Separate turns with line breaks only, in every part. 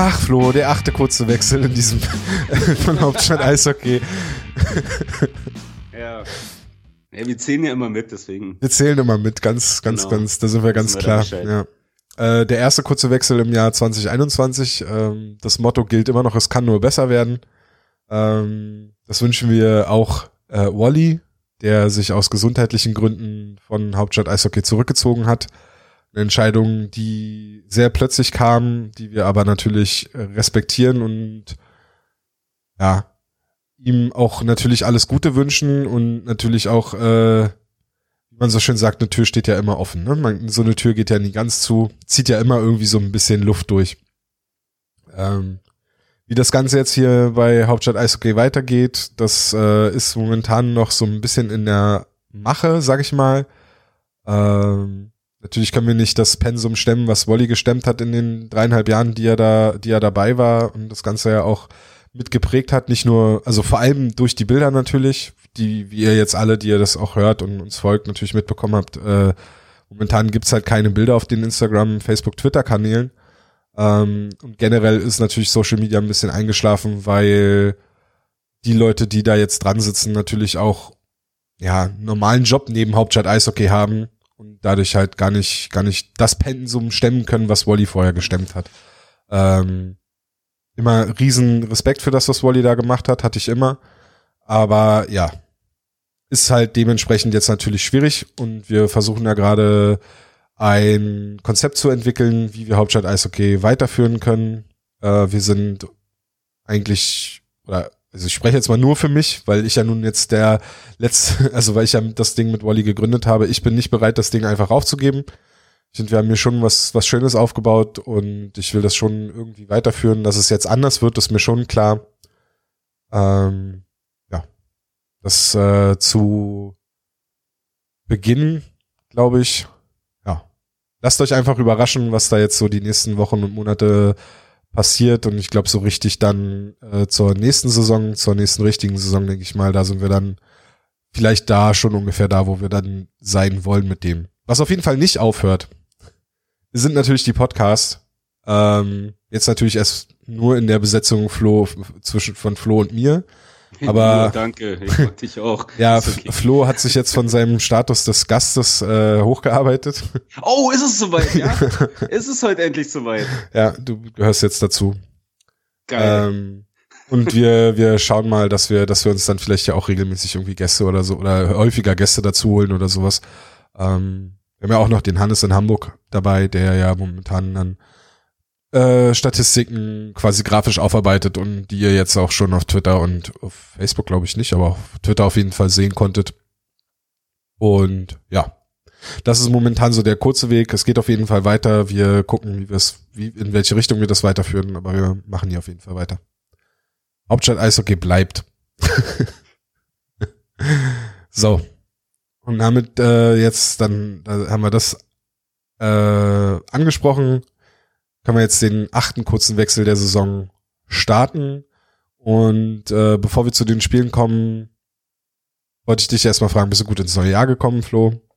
Ach, Flo, der achte kurze Wechsel in diesem von Hauptstadt Eishockey.
ja. ja. Wir zählen ja immer mit, deswegen.
Wir zählen immer mit, ganz, ganz, genau. ganz, da sind wir ganz klar. Ja. Äh, der erste kurze Wechsel im Jahr 2021. Ähm, das Motto gilt immer noch, es kann nur besser werden. Ähm, das wünschen wir auch äh, Wally, der sich aus gesundheitlichen Gründen von Hauptstadt Eishockey zurückgezogen hat. Eine Entscheidung, die sehr plötzlich kam, die wir aber natürlich äh, respektieren und ja, ihm auch natürlich alles Gute wünschen und natürlich auch, äh, wie man so schön sagt, eine Tür steht ja immer offen. Ne? Man, so eine Tür geht ja nie ganz zu, zieht ja immer irgendwie so ein bisschen Luft durch. Ähm, wie das Ganze jetzt hier bei Hauptstadt Eishockey weitergeht, das äh, ist momentan noch so ein bisschen in der Mache, sag ich mal. Ähm, Natürlich können wir nicht das Pensum stemmen, was Wolli gestemmt hat in den dreieinhalb Jahren, die er da, die er dabei war und das Ganze ja auch mitgeprägt hat. Nicht nur, also vor allem durch die Bilder natürlich, die, wie ihr jetzt alle, die ihr das auch hört und uns folgt, natürlich mitbekommen habt. Äh, momentan gibt's halt keine Bilder auf den Instagram, Facebook, Twitter-Kanälen. Ähm, und generell ist natürlich Social Media ein bisschen eingeschlafen, weil die Leute, die da jetzt dran sitzen, natürlich auch ja normalen Job neben Hauptstadt Eishockey haben und dadurch halt gar nicht, gar nicht das Pensum stemmen können, was Wally vorher gestemmt hat. Ähm, immer riesen Respekt für das, was Wally da gemacht hat, hatte ich immer. Aber ja, ist halt dementsprechend jetzt natürlich schwierig und wir versuchen ja gerade ein Konzept zu entwickeln, wie wir Hauptstadt Eishockey weiterführen können. Äh, wir sind eigentlich, oder also ich spreche jetzt mal nur für mich, weil ich ja nun jetzt der letzte, also weil ich ja das Ding mit Wally gegründet habe, ich bin nicht bereit, das Ding einfach aufzugeben. Ich finde, wir haben hier schon was, was Schönes aufgebaut und ich will das schon irgendwie weiterführen. Dass es jetzt anders wird, ist mir schon klar. Ähm, ja. Das äh, zu Beginn, glaube ich, ja. Lasst euch einfach überraschen, was da jetzt so die nächsten Wochen und Monate passiert und ich glaube so richtig dann äh, zur nächsten Saison, zur nächsten richtigen Saison, denke ich mal, da sind wir dann vielleicht da schon ungefähr da, wo wir dann sein wollen mit dem. Was auf jeden Fall nicht aufhört, sind natürlich die Podcasts. Ähm, jetzt natürlich erst nur in der Besetzung Flo zwischen von Flo und mir. Aber
ja, danke, ich mag dich auch.
ja, okay. Flo hat sich jetzt von seinem Status des Gastes äh, hochgearbeitet.
Oh, ist es soweit, ja? ist es heute endlich soweit?
Ja, du gehörst jetzt dazu. Geil. Ähm, und wir, wir schauen mal, dass wir, dass wir uns dann vielleicht ja auch regelmäßig irgendwie Gäste oder so oder häufiger Gäste dazu holen oder sowas. Ähm, wir haben ja auch noch den Hannes in Hamburg dabei, der ja momentan dann äh, Statistiken quasi grafisch aufarbeitet und die ihr jetzt auch schon auf Twitter und auf Facebook glaube ich nicht, aber auf Twitter auf jeden Fall sehen konntet. Und ja, das ist momentan so der kurze Weg. Es geht auf jeden Fall weiter. Wir gucken, wie wir es, wie, in welche Richtung wir das weiterführen, aber wir machen hier auf jeden Fall weiter. Hauptstadt Eishockey bleibt. so. Und damit äh, jetzt dann da haben wir das äh, angesprochen können wir jetzt den achten kurzen Wechsel der Saison starten. Und äh, bevor wir zu den Spielen kommen, wollte ich dich erstmal fragen, bist du gut ins neue Jahr gekommen, Flo?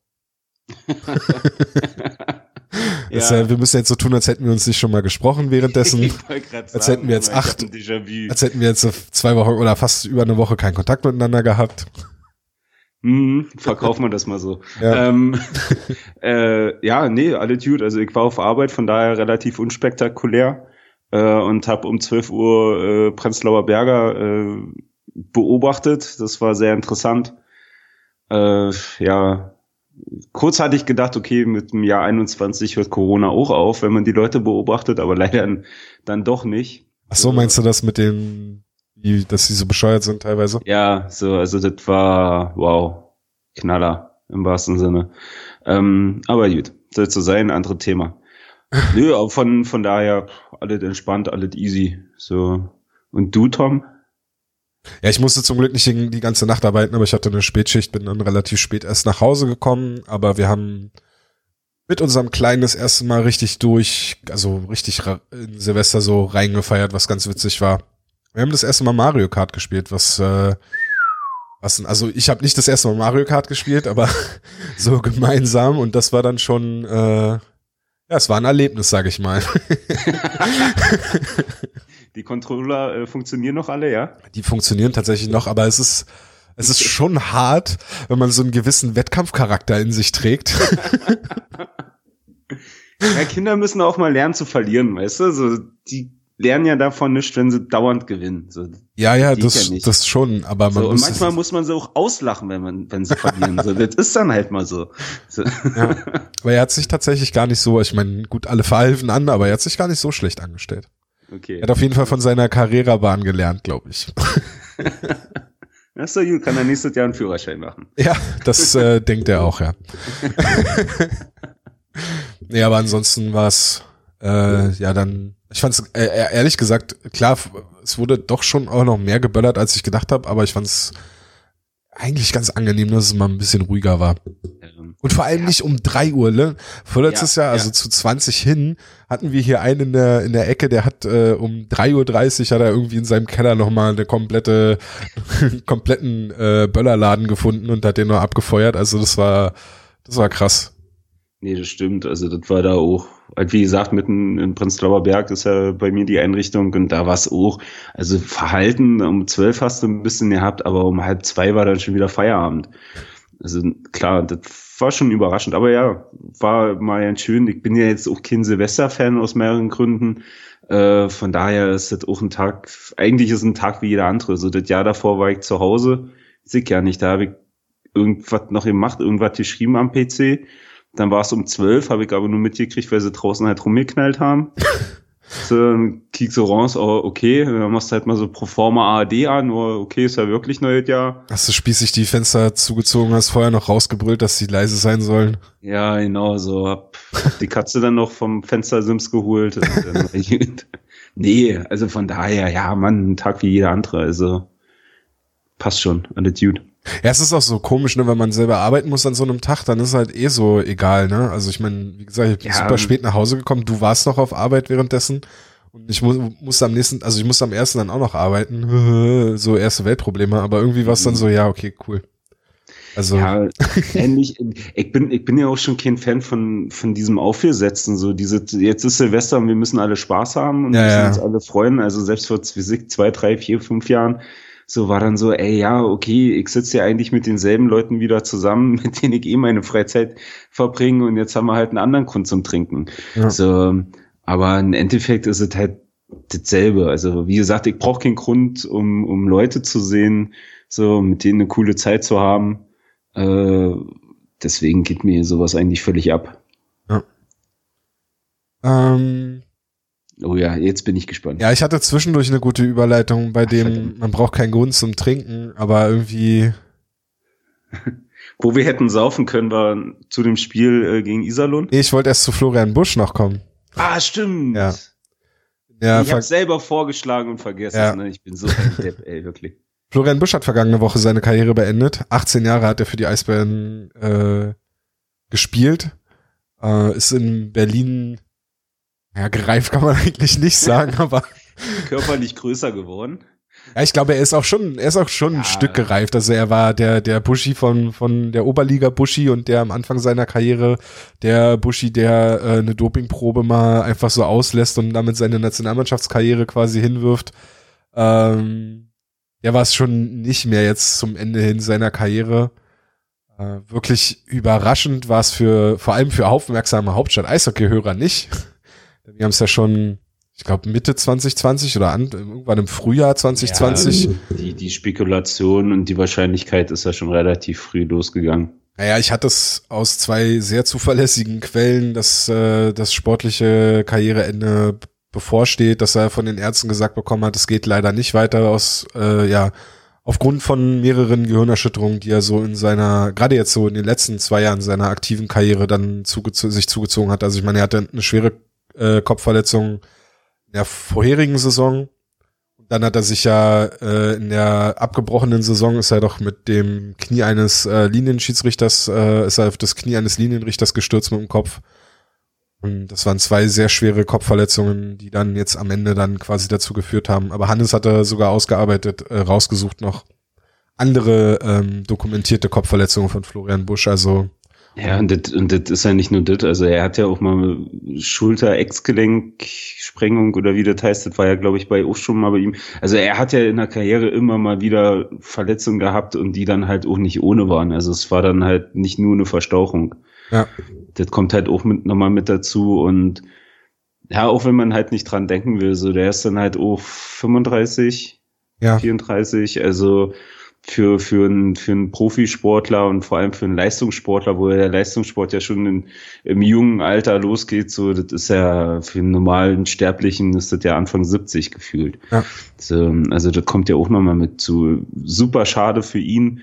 Das, ja. äh, wir müssen jetzt so tun, als hätten wir uns nicht schon mal gesprochen währenddessen. als hätten wir jetzt acht, als hätten wir jetzt zwei Wochen oder fast über eine Woche keinen Kontakt miteinander gehabt.
Mhm, verkaufen wir das mal so. Ja. Ähm, äh, ja, nee, alle gut. Also ich war auf Arbeit, von daher relativ unspektakulär äh, und habe um 12 Uhr äh, Prenzlauer Berger äh, beobachtet. Das war sehr interessant. Äh, ja, kurz hatte ich gedacht, okay, mit dem Jahr 21 hört Corona auch auf, wenn man die Leute beobachtet, aber leider dann doch nicht.
Ach so, meinst du das mit den wie, dass sie so bescheuert sind teilweise.
Ja, so, also das war, wow, Knaller im wahrsten Sinne. Ähm, aber gut, soll so sein, andere Thema. Nö, aber von, von daher, alles entspannt, alles easy. So. Und du, Tom?
Ja, ich musste zum Glück nicht die ganze Nacht arbeiten, aber ich hatte eine Spätschicht, bin dann relativ spät erst nach Hause gekommen, aber wir haben mit unserem Kleinen das erste Mal richtig durch, also richtig in Silvester so reingefeiert, was ganz witzig war. Wir haben das erste Mal Mario Kart gespielt, was äh, was also ich habe nicht das erste Mal Mario Kart gespielt, aber so gemeinsam und das war dann schon äh, Ja, es war ein Erlebnis, sage ich mal.
Die Controller äh, funktionieren noch alle, ja?
Die funktionieren tatsächlich noch, aber es ist, es ist schon hart, wenn man so einen gewissen Wettkampfcharakter in sich trägt.
ja, Kinder müssen auch mal lernen zu verlieren, weißt du? So, die lernen ja davon nicht, wenn sie dauernd gewinnen. So,
ja, ja, das, ja das schon, aber man
so, muss manchmal muss man sie auch auslachen, wenn man, wenn sie verlieren. so, das ist dann halt mal so. so.
Ja. Aber er hat sich tatsächlich gar nicht so, ich meine, gut, alle verhalfen an, aber er hat sich gar nicht so schlecht angestellt. Okay. Er hat auf jeden Fall von seiner Carrera-Bahn gelernt, glaube ich.
Das ist so gut, kann er nächstes Jahr einen Führerschein machen.
Ja, das äh, denkt er auch, ja. nee, aber ansonsten war es äh, ja dann ich fand es äh, äh, ehrlich gesagt, klar, es wurde doch schon auch noch mehr geböllert, als ich gedacht habe, aber ich fand es eigentlich ganz angenehm, dass es mal ein bisschen ruhiger war. Ähm, Und vor allem ja. nicht um drei Uhr, ne? Vorletztes ja, Jahr, also ja. zu 20 hin, hatten wir hier einen in der, in der Ecke, der hat äh, um 3.30 Uhr hat er irgendwie in seinem Keller nochmal eine komplette, kompletten äh, Böllerladen gefunden und hat den noch abgefeuert. Also das war, das war krass.
Nee, das stimmt. Also das war da auch halt wie gesagt, mitten in Prenzlauer Berg ist ja bei mir die Einrichtung und da war es auch, also Verhalten, um zwölf hast du ein bisschen gehabt, aber um halb zwei war dann schon wieder Feierabend. Also klar, das war schon überraschend, aber ja, war mal ganz schön. Ich bin ja jetzt auch kein Silvester-Fan aus mehreren Gründen. Äh, von daher ist das auch ein Tag, eigentlich ist ein Tag wie jeder andere. So das Jahr davor war ich zu Hause, ich ja nicht, da habe ich irgendwas noch gemacht, irgendwas geschrieben am PC dann war es um zwölf, habe ich aber nur mitgekriegt, weil sie draußen halt rumgeknallt haben. so, dann kiek so raus, oh, okay, dann machst du halt mal so pro forma ARD an, oh, okay, ist ja wirklich neues Jahr.
Hast du spießig die Fenster zugezogen, hast vorher noch rausgebrüllt, dass sie leise sein sollen?
Ja, genau, so, hab, die Katze dann noch vom Fenstersims geholt. nee, also von daher, ja, Mann, ein Tag wie jeder andere, also passt schon, an Dude.
Ja, es ist auch so komisch, ne, wenn man selber arbeiten muss an so einem Tag, dann ist es halt eh so egal, ne? Also ich meine, wie gesagt, ich bin ja. super spät nach Hause gekommen, du warst noch auf Arbeit währenddessen und ich mu musste am nächsten, also ich musste am ersten dann auch noch arbeiten, so erste Weltprobleme, aber irgendwie war es dann so, ja, okay, cool.
Also ja, ähnlich. Ich bin, ich bin ja auch schon kein Fan von von diesem Aufgesetzten. So diese, jetzt ist Silvester und wir müssen alle Spaß haben und ja, müssen ja. uns alle freuen. Also selbst vor zwei, drei, vier, fünf Jahren so war dann so, ey, ja, okay, ich sitze ja eigentlich mit denselben Leuten wieder zusammen, mit denen ich eh meine Freizeit verbringe und jetzt haben wir halt einen anderen Grund zum Trinken. Ja. So, aber im Endeffekt ist es halt dasselbe. Also wie gesagt, ich brauche keinen Grund, um, um Leute zu sehen, so mit denen eine coole Zeit zu haben. Äh, deswegen geht mir sowas eigentlich völlig ab. Ja.
Ähm,
Oh ja, jetzt bin ich gespannt.
Ja, ich hatte zwischendurch eine gute Überleitung, bei dem man braucht keinen Grund zum Trinken, aber irgendwie.
Wo wir hätten saufen können, war zu dem Spiel äh, gegen Iserlohn.
Nee, ich wollte erst zu Florian Busch noch kommen.
Ah, stimmt.
Ja.
ja ich habe selber vorgeschlagen und vergessen. Ja. Ne? Ich bin so ein Depp, ey, wirklich.
Florian Busch hat vergangene Woche seine Karriere beendet. 18 Jahre hat er für die Eisbären äh, gespielt. Äh, ist in Berlin ja, gereift kann man eigentlich nicht sagen, aber.
Körperlich größer geworden.
Ja, ich glaube, er ist auch schon, er ist auch schon ja. ein Stück gereift. Also er war der, der Buschi von, von der Oberliga Buschi und der am Anfang seiner Karriere, der Buschi, der äh, eine Dopingprobe mal einfach so auslässt und damit seine Nationalmannschaftskarriere quasi hinwirft. Ähm, der war es schon nicht mehr jetzt zum Ende hin seiner Karriere. Äh, wirklich überraschend war es für, vor allem für aufmerksame Hauptstadt-Eishockey-Hörer nicht. Wir haben es ja schon, ich glaube, Mitte 2020 oder an, irgendwann im Frühjahr 2020. Ja,
die, die Spekulation und die Wahrscheinlichkeit ist ja schon relativ früh losgegangen.
Naja, ich hatte es aus zwei sehr zuverlässigen Quellen, dass äh, das sportliche Karriereende bevorsteht, dass er von den Ärzten gesagt bekommen hat, es geht leider nicht weiter aus, äh, ja, aufgrund von mehreren Gehirnerschütterungen, die er so in seiner, gerade jetzt so in den letzten zwei Jahren seiner aktiven Karriere dann zugezo sich zugezogen hat. Also ich meine, er hatte eine schwere äh, Kopfverletzung in der vorherigen Saison. Dann hat er sich ja äh, in der abgebrochenen Saison ist er doch mit dem Knie eines äh, Linienschiedsrichters, äh, ist er auf das Knie eines Linienrichters gestürzt mit dem Kopf. Und das waren zwei sehr schwere Kopfverletzungen, die dann jetzt am Ende dann quasi dazu geführt haben. Aber Hannes hatte sogar ausgearbeitet, äh, rausgesucht noch andere ähm, dokumentierte Kopfverletzungen von Florian Busch. Also
Ja, und das, und das ist ja nicht nur das, also er hat ja auch mal Schulter-Ex-Gelenksprengung oder wie das heißt, das war ja, glaube ich, bei auch schon mal bei ihm. Also er hat ja in der Karriere immer mal wieder Verletzungen gehabt und die dann halt auch nicht ohne waren. Also es war dann halt nicht nur eine Verstauchung. Ja. Das kommt halt auch mit, nochmal mit dazu und ja, auch wenn man halt nicht dran denken will, so der ist dann halt auch 35, ja. 34, also für, für, einen, für einen Profisportler und vor allem für einen Leistungssportler, wo der Leistungssport ja schon in, im jungen Alter losgeht, so, das ist ja für einen normalen Sterblichen ist das ja Anfang 70 gefühlt. Ja. So, also das kommt ja auch nochmal mit zu. Super schade für ihn.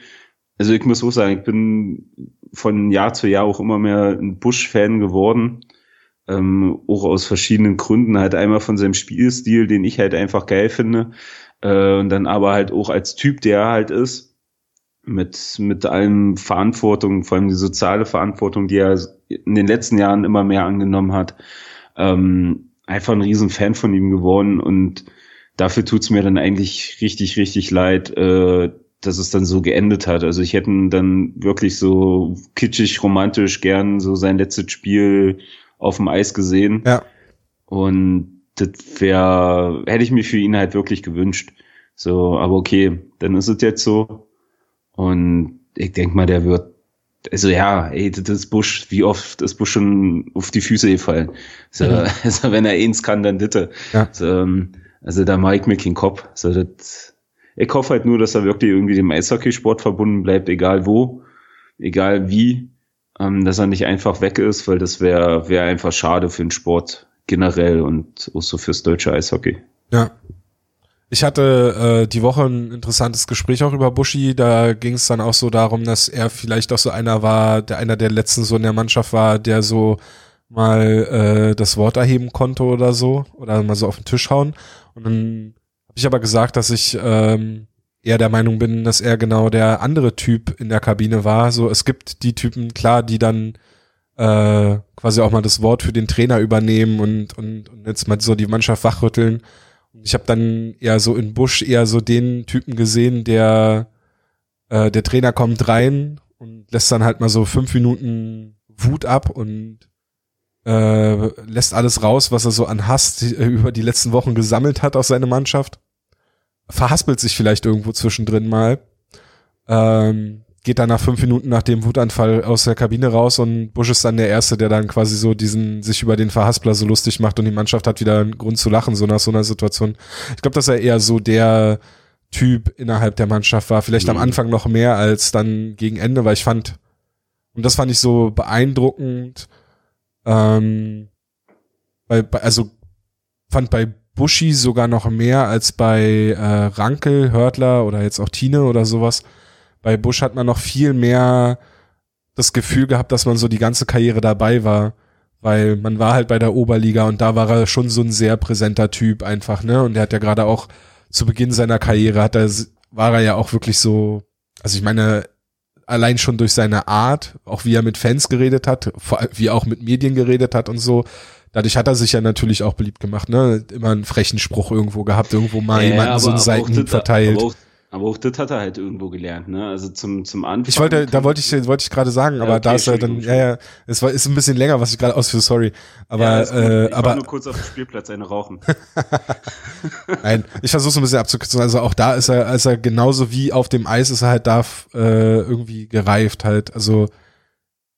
Also ich muss auch sagen, ich bin von Jahr zu Jahr auch immer mehr ein Bush-Fan geworden. Ähm, auch aus verschiedenen Gründen. Halt einmal von seinem Spielstil, den ich halt einfach geil finde. Äh, und dann aber halt auch als Typ, der er halt ist, mit, mit allem Verantwortung, vor allem die soziale Verantwortung, die er in den letzten Jahren immer mehr angenommen hat, ähm, einfach ein riesen Fan von ihm geworden und dafür tut's mir dann eigentlich richtig, richtig leid, äh, dass es dann so geendet hat. Also ich hätte dann wirklich so kitschig, romantisch gern so sein letztes Spiel auf dem Eis gesehen. Ja. Und das wäre, hätte ich mir für ihn halt wirklich gewünscht. So, aber okay, dann ist es jetzt so. Und ich denk mal, der wird, also ja, ey, das ist Bush, wie oft ist Bush schon auf die Füße gefallen. So, mhm. Also wenn er eins kann, dann bitte. Ja. So, ähm, also da mache ich mir keinen Kopf. So, das, ich hoffe halt nur, dass er wirklich irgendwie dem Eishockeysport verbunden bleibt, egal wo, egal wie, ähm, dass er nicht einfach weg ist, weil das wäre wär einfach schade für den Sport generell und auch so fürs deutsche Eishockey.
Ja. Ich hatte äh, die Woche ein interessantes Gespräch auch über Buschi. Da ging es dann auch so darum, dass er vielleicht auch so einer war, der einer der letzten so in der Mannschaft war, der so mal äh, das Wort erheben konnte oder so oder mal so auf den Tisch hauen. Und dann habe ich aber gesagt, dass ich ähm, eher der Meinung bin, dass er genau der andere Typ in der Kabine war. So es gibt die Typen klar, die dann äh, quasi auch mal das Wort für den Trainer übernehmen und, und, und jetzt mal so die Mannschaft wachrütteln. Und ich habe dann eher so in Busch eher so den Typen gesehen, der äh, der Trainer kommt rein und lässt dann halt mal so fünf Minuten Wut ab und äh, lässt alles raus, was er so an Hass über die letzten Wochen gesammelt hat aus seiner Mannschaft. Verhaspelt sich vielleicht irgendwo zwischendrin mal. Ähm, geht dann nach fünf Minuten nach dem Wutanfall aus der Kabine raus und Bush ist dann der Erste, der dann quasi so diesen, sich über den Verhaspler so lustig macht und die Mannschaft hat wieder einen Grund zu lachen, so nach so einer Situation. Ich glaube, dass er eher so der Typ innerhalb der Mannschaft war. Vielleicht mhm. am Anfang noch mehr als dann gegen Ende, weil ich fand, und das fand ich so beeindruckend, ähm, bei, bei also fand bei Buschi sogar noch mehr als bei äh, Rankel, Hörtler oder jetzt auch Tine oder sowas bei Bush hat man noch viel mehr das Gefühl gehabt, dass man so die ganze Karriere dabei war, weil man war halt bei der Oberliga und da war er schon so ein sehr präsenter Typ einfach, ne? Und er hat ja gerade auch zu Beginn seiner Karriere hat er, war er ja auch wirklich so, also ich meine, allein schon durch seine Art, auch wie er mit Fans geredet hat, wie er auch mit Medien geredet hat und so, dadurch hat er sich ja natürlich auch beliebt gemacht, ne? Immer einen frechen Spruch irgendwo gehabt, irgendwo mal ja, jemanden so einen Seitenhieb verteilt.
Auch, aber auch das hat er halt irgendwo gelernt, ne? Also zum, zum Anfang.
Ich wollte, da wollte ich, wollte ich gerade sagen, aber ja, okay, da ist er dann, ja, ja, es war, ist ein bisschen länger, was ich gerade ausführe, sorry. Aber, ja, äh,
ich
aber.
nur kurz auf dem Spielplatz eine rauchen.
Nein, ich versuche es ein bisschen abzukürzen. Also auch da ist er, ist er genauso wie auf dem Eis ist er halt da, äh, irgendwie gereift halt. Also,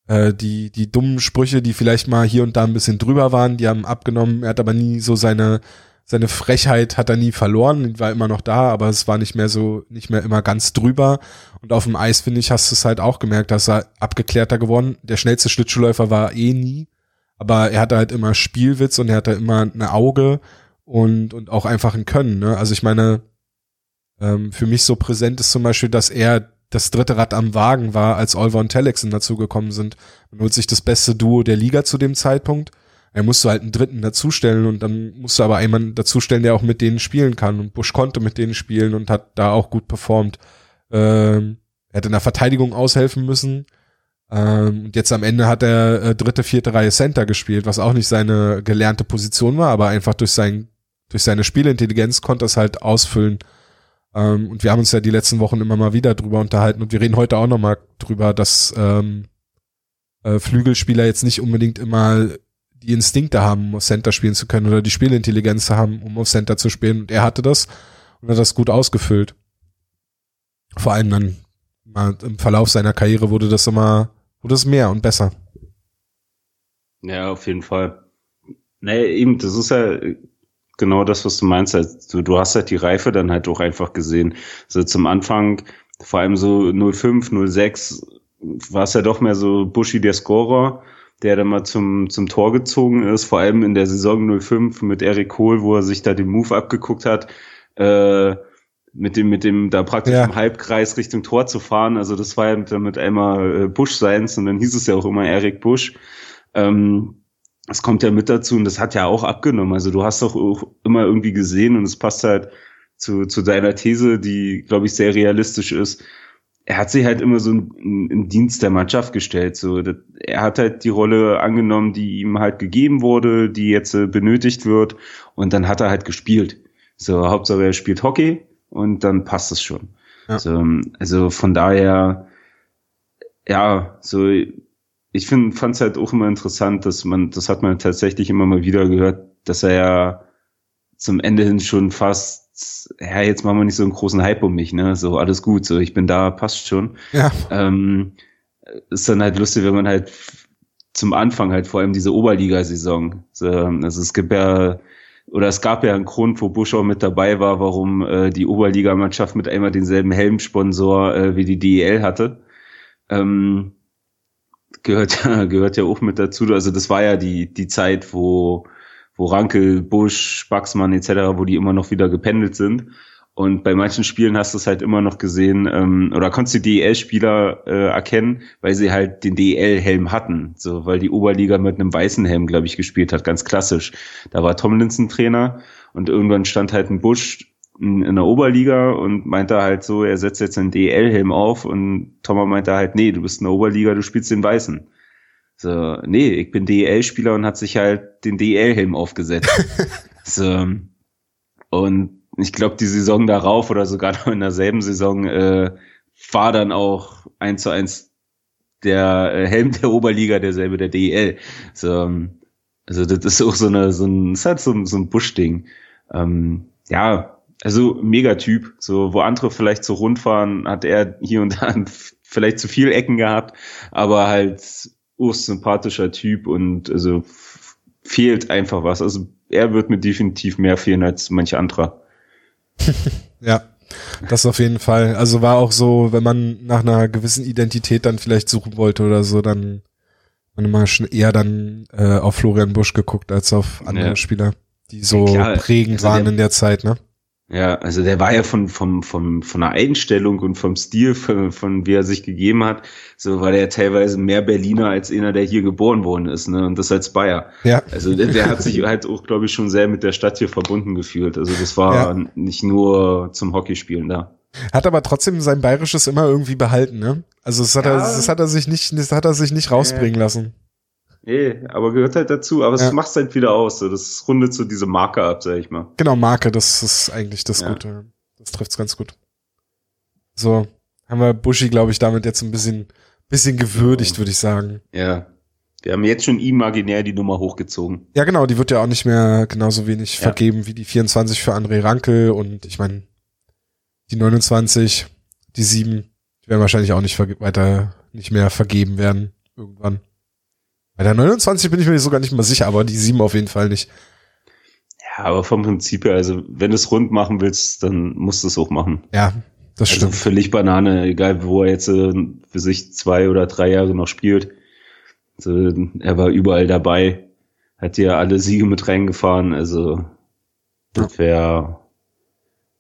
äh, die, die dummen Sprüche, die vielleicht mal hier und da ein bisschen drüber waren, die haben abgenommen. Er hat aber nie so seine, seine Frechheit hat er nie verloren, war immer noch da, aber es war nicht mehr so, nicht mehr immer ganz drüber. Und auf dem Eis, finde ich, hast du es halt auch gemerkt, dass er abgeklärter geworden. Der schnellste Schlittschuhläufer war eh nie, aber er hatte halt immer Spielwitz und er hatte immer ein Auge und, und auch einfach ein Können. Ne? Also ich meine, ähm, für mich so präsent ist zum Beispiel, dass er das dritte Rad am Wagen war, als Olver und Telexen dazugekommen sind. Man holt sich das beste Duo der Liga zu dem Zeitpunkt er musste halt einen dritten dazustellen und dann musste aber jemand dazustellen, der auch mit denen spielen kann. Und Bush konnte mit denen spielen und hat da auch gut performt. Ähm, er hätte in der Verteidigung aushelfen müssen. Ähm, und jetzt am Ende hat er äh, dritte, vierte Reihe Center gespielt, was auch nicht seine gelernte Position war, aber einfach durch sein, durch seine Spielintelligenz konnte es halt ausfüllen. Ähm, und wir haben uns ja die letzten Wochen immer mal wieder drüber unterhalten und wir reden heute auch noch mal drüber, dass ähm, äh, Flügelspieler jetzt nicht unbedingt immer die Instinkte haben, um auf Center spielen zu können oder die Spielintelligenz haben, um auf Center zu spielen. Und er hatte das und hat das gut ausgefüllt. Vor allem dann im Verlauf seiner Karriere wurde das immer, wurde es mehr und besser.
Ja, auf jeden Fall. Nee, eben, das ist ja genau das, was du meinst. Halt, du, du hast halt die Reife dann halt auch einfach gesehen. So zum Anfang, vor allem so 05, 06, war es ja doch mehr so Buschi der Scorer, der dann mal zum, zum Tor gezogen ist, vor allem in der Saison 05 mit Eric Kohl, wo er sich da den Move abgeguckt hat, äh, mit dem, mit dem da praktisch ja. im Halbkreis Richtung Tor zu fahren. Also das war ja damit einmal äh, Busch seins und dann hieß es ja auch immer Eric Busch. Ähm, das kommt ja mit dazu und das hat ja auch abgenommen. Also du hast doch auch immer irgendwie gesehen und es passt halt zu, zu deiner These, die, glaube ich, sehr realistisch ist. Er hat sich halt immer so im Dienst der Mannschaft gestellt. So, er hat halt die Rolle angenommen, die ihm halt gegeben wurde, die jetzt äh, benötigt wird, und dann hat er halt gespielt. So, Hauptsache er spielt Hockey und dann passt es schon. Ja. So, also von daher, ja, so ich finde, fand es halt auch immer interessant, dass man, das hat man tatsächlich immer mal wieder gehört, dass er ja zum Ende hin schon fast, ja, jetzt machen wir nicht so einen großen Hype um mich, ne? So, alles gut, so, ich bin da, passt schon. Ja. Ähm, ist dann halt lustig, wenn man halt zum Anfang halt vor allem diese Oberligasaison, so, also es gibt ja, oder es gab ja einen Grund, wo Buschau mit dabei war, warum äh, die Oberligamannschaft mit einmal denselben Helmsponsor äh, wie die DEL hatte. Ähm, gehört, gehört ja auch mit dazu. Also das war ja die, die Zeit, wo, wo Rankel, Busch, Baxmann etc., wo die immer noch wieder gependelt sind. Und bei manchen Spielen hast du es halt immer noch gesehen, ähm, oder konntest du DEL-Spieler äh, erkennen, weil sie halt den DEL-Helm hatten. So, weil die Oberliga mit einem weißen Helm, glaube ich, gespielt hat, ganz klassisch. Da war Tomlinson Trainer und irgendwann stand halt ein Busch in, in der Oberliga und meinte halt so, er setzt jetzt einen DL-Helm auf und Thomas meinte halt, nee, du bist in der Oberliga, du spielst den Weißen. So, nee, ich bin DL-Spieler und hat sich halt den DL-Helm aufgesetzt. so, und ich glaube, die Saison darauf oder sogar noch in derselben Saison äh, war dann auch eins zu eins der äh, Helm der Oberliga derselbe der DL. So, also das ist auch so eine so ein, ist halt so, so ein Buschding. Ähm, ja, also Megatyp. So, wo andere vielleicht so rund fahren, hat er hier und da vielleicht zu viel Ecken gehabt, aber halt sympathischer Typ und also fehlt einfach was. Also er wird mir definitiv mehr fehlen als manche anderer.
ja, das auf jeden Fall. Also war auch so, wenn man nach einer gewissen Identität dann vielleicht suchen wollte oder so, dann man immer schon eher dann äh, auf Florian Busch geguckt als auf andere ja. Spieler, die so ja, prägend also waren der, in der Zeit, ne?
Ja, also der war ja von, vom, vom, von der Einstellung und vom Stil, von, von wie er sich gegeben hat, so war der teilweise mehr Berliner als einer, der hier geboren worden ist, ne? Und das als Bayer. Ja. Also der, der hat sich halt auch, glaube ich, schon sehr mit der Stadt hier verbunden gefühlt. Also das war ja. nicht nur zum Hockeyspielen da.
Hat aber trotzdem sein Bayerisches immer irgendwie behalten, ne? Also das hat ja. er, das hat er sich nicht, das hat er sich nicht rausbringen lassen.
Nee, aber gehört halt dazu. Aber es ja. macht halt wieder aus. So. Das rundet so diese Marke ab, sag ich mal.
Genau, Marke, das ist eigentlich das ja. Gute. Das trifft's ganz gut. So, haben wir Buschi, glaube ich, damit jetzt ein bisschen, bisschen gewürdigt, würde ich sagen.
Ja. Wir haben jetzt schon imaginär die Nummer hochgezogen.
Ja, genau, die wird ja auch nicht mehr genauso wenig ja. vergeben wie die 24 für André Rankel und ich meine, die 29, die 7, die werden wahrscheinlich auch nicht weiter, nicht mehr vergeben werden irgendwann. Bei der 29 bin ich mir sogar nicht mal sicher, aber die 7 auf jeden Fall nicht.
Ja, aber vom Prinzip her, also wenn du es rund machen willst, dann musst du es auch machen.
Ja, das also stimmt.
Völlig Banane, egal wo er jetzt äh, für sich zwei oder drei Jahre noch spielt. Also, er war überall dabei, hat ja alle Siege mit reingefahren, also das wäre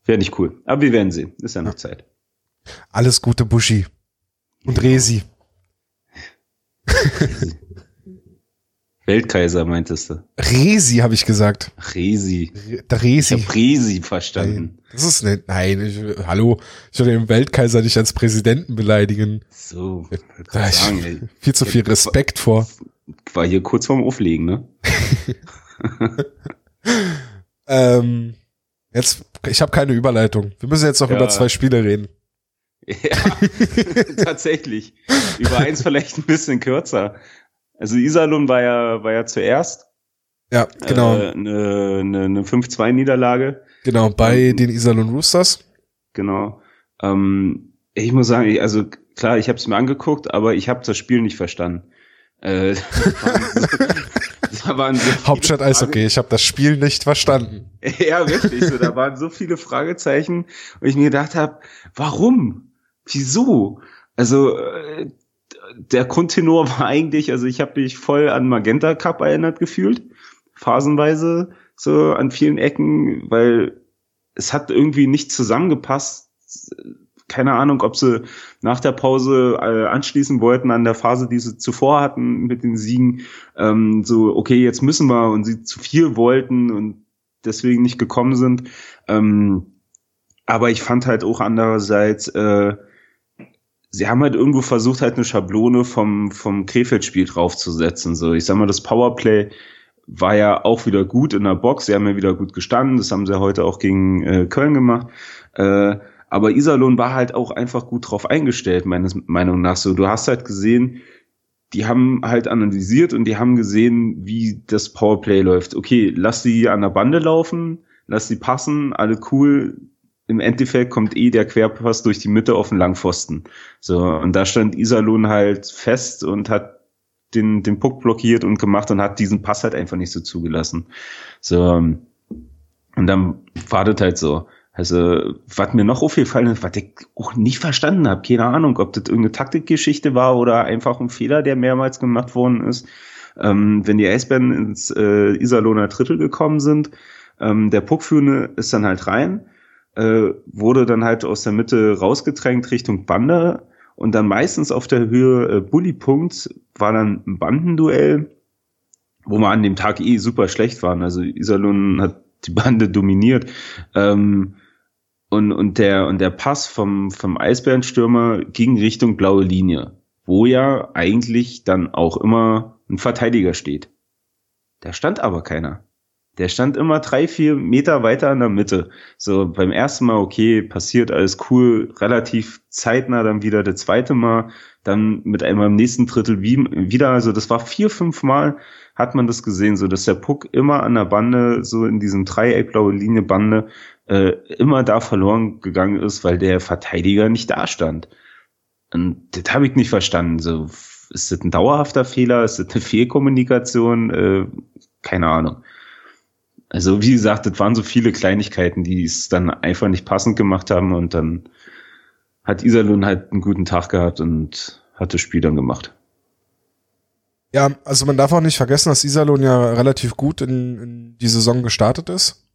wär nicht cool. Aber wir werden sehen, ist ja noch ja. Zeit.
Alles Gute, Buschi. Und Resi.
Weltkaiser meintest du?
Resi habe ich gesagt.
Resi.
Der Resi.
Ich habe Resi verstanden.
Nein, das ist nicht, nein, ich, hallo, ich würde den Weltkaiser nicht als Präsidenten beleidigen.
So,
da ich sagen, ey. viel zu viel Respekt vor.
War hier kurz vorm Auflegen, ne?
ähm, jetzt, ich habe keine Überleitung. Wir müssen jetzt noch ja. über zwei Spiele reden.
Ja, tatsächlich. Über eins vielleicht ein bisschen kürzer. Also Iserlohn war ja, war ja zuerst.
Ja, genau.
Äh, eine, eine, eine 5-2-Niederlage.
Genau, bei ähm, den Iserlohn Roosters.
Genau. Ähm, ich muss sagen, ich, also klar, ich habe es mir angeguckt, aber ich habe das Spiel nicht verstanden. Äh,
da waren so Hauptstadt Eishockey, ich habe das Spiel nicht verstanden.
ja, wirklich. So, da waren so viele Fragezeichen und ich mir gedacht habe, warum? Wieso? Also äh, der Grundtenor war eigentlich, also ich habe mich voll an Magenta Cup erinnert gefühlt, phasenweise so an vielen Ecken, weil es hat irgendwie nicht zusammengepasst. Keine Ahnung, ob sie nach der Pause äh, anschließen wollten an der Phase, die sie zuvor hatten mit den Siegen. Ähm, so, okay, jetzt müssen wir und sie zu viel wollten und deswegen nicht gekommen sind. Ähm, aber ich fand halt auch andererseits, äh, sie haben halt irgendwo versucht, halt eine Schablone vom, vom Krefeld-Spiel draufzusetzen. So, ich sag mal, das Powerplay war ja auch wieder gut in der Box. Sie haben ja wieder gut gestanden. Das haben sie heute auch gegen äh, Köln gemacht. Äh, aber Iserlohn war halt auch einfach gut drauf eingestellt, meines Meinung nach. So, du hast halt gesehen, die haben halt analysiert und die haben gesehen, wie das Powerplay läuft. Okay, lass sie an der Bande laufen, lass sie passen, alle cool. Im Endeffekt kommt eh der Querpass durch die Mitte auf den Langpfosten. So, und da stand Iserlohn halt fest und hat den, den Puck blockiert und gemacht und hat diesen Pass halt einfach nicht so zugelassen. So, und dann war das halt so. Also, was mir noch aufgefallen ist, was ich auch nicht verstanden habe, keine Ahnung, ob das irgendeine Taktikgeschichte war oder einfach ein Fehler, der mehrmals gemacht worden ist. Ähm, wenn die Eisbären ins äh, Iserlohner Drittel gekommen sind, ähm, der Puckführende ist dann halt rein, äh, wurde dann halt aus der Mitte rausgedrängt Richtung Bande und dann meistens auf der Höhe äh, Bullypunkt war dann ein Bandenduell, wo wir an dem Tag eh super schlecht waren. Also Iserlohn hat die Bande dominiert. Ähm, und, und, der, und der Pass vom, vom Eisbärenstürmer ging Richtung blaue Linie, wo ja eigentlich dann auch immer ein Verteidiger steht. Da stand aber keiner. Der stand immer drei, vier Meter weiter in der Mitte. So beim ersten Mal, okay, passiert alles cool, relativ zeitnah dann wieder das zweite Mal, dann mit einmal im nächsten Drittel wie, wieder. Also das war vier, fünf Mal hat man das gesehen, so dass der Puck immer an der Bande, so in diesem Dreieck blaue Linie Bande, äh, immer da verloren gegangen ist, weil der Verteidiger nicht da stand. Und das habe ich nicht verstanden. So, ist das ein dauerhafter Fehler? Ist das eine Fehlkommunikation? Äh, keine Ahnung. Also wie gesagt, das waren so viele Kleinigkeiten, die es dann einfach nicht passend gemacht haben und dann hat Iserlohn halt einen guten Tag gehabt und hat das Spiel dann gemacht.
Ja, also man darf auch nicht vergessen, dass Iserlohn ja relativ gut in, in die Saison gestartet ist.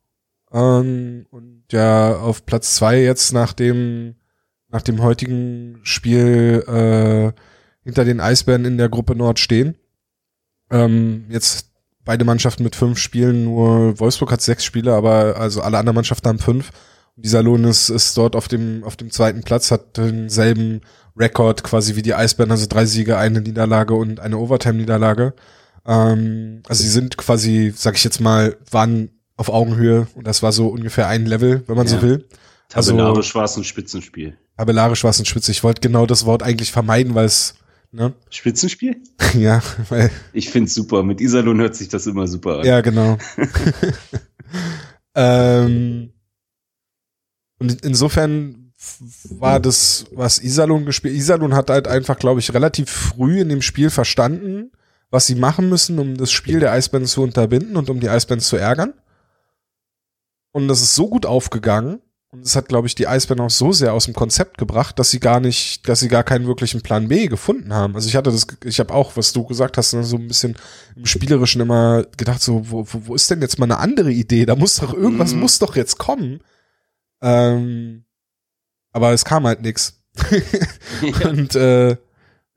Ähm, und ja auf Platz zwei jetzt nach dem, nach dem heutigen Spiel äh, hinter den Eisbären in der Gruppe Nord stehen. Ähm, jetzt beide Mannschaften mit fünf Spielen, nur Wolfsburg hat sechs Spiele, aber also alle anderen Mannschaften haben fünf. Und dieser Lohn ist, ist dort auf dem, auf dem zweiten Platz, hat denselben Rekord quasi wie die Eisbären, also drei Siege, eine Niederlage und eine Overtime-Niederlage. Ähm, also sie sind quasi, sag ich jetzt mal, waren auf Augenhöhe und das war so ungefähr ein Level, wenn man ja. so will.
Tabellarisch also, war es ein Spitzenspiel.
Tabellarisch war es ein Spitzenspiel. Ich wollte genau das Wort eigentlich vermeiden, weil es Ne?
Spitzenspiel?
ja, weil.
Ich find's super. Mit Iserlohn hört sich das immer super an.
Ja, genau. ähm, und insofern war das, was Iserlohn gespielt. Iserlohn hat halt einfach, glaube ich, relativ früh in dem Spiel verstanden, was sie machen müssen, um das Spiel der Eisbären zu unterbinden und um die Eisbären zu ärgern. Und das ist so gut aufgegangen, und es hat, glaube ich, die Eisbären auch so sehr aus dem Konzept gebracht, dass sie gar nicht, dass sie gar keinen wirklichen Plan B gefunden haben. Also ich hatte das, ich habe auch, was du gesagt hast, ne, so ein bisschen im Spielerischen immer gedacht, so, wo, wo, wo ist denn jetzt mal eine andere Idee? Da muss doch irgendwas mhm. muss doch jetzt kommen. Ähm, aber es kam halt nix. Und äh,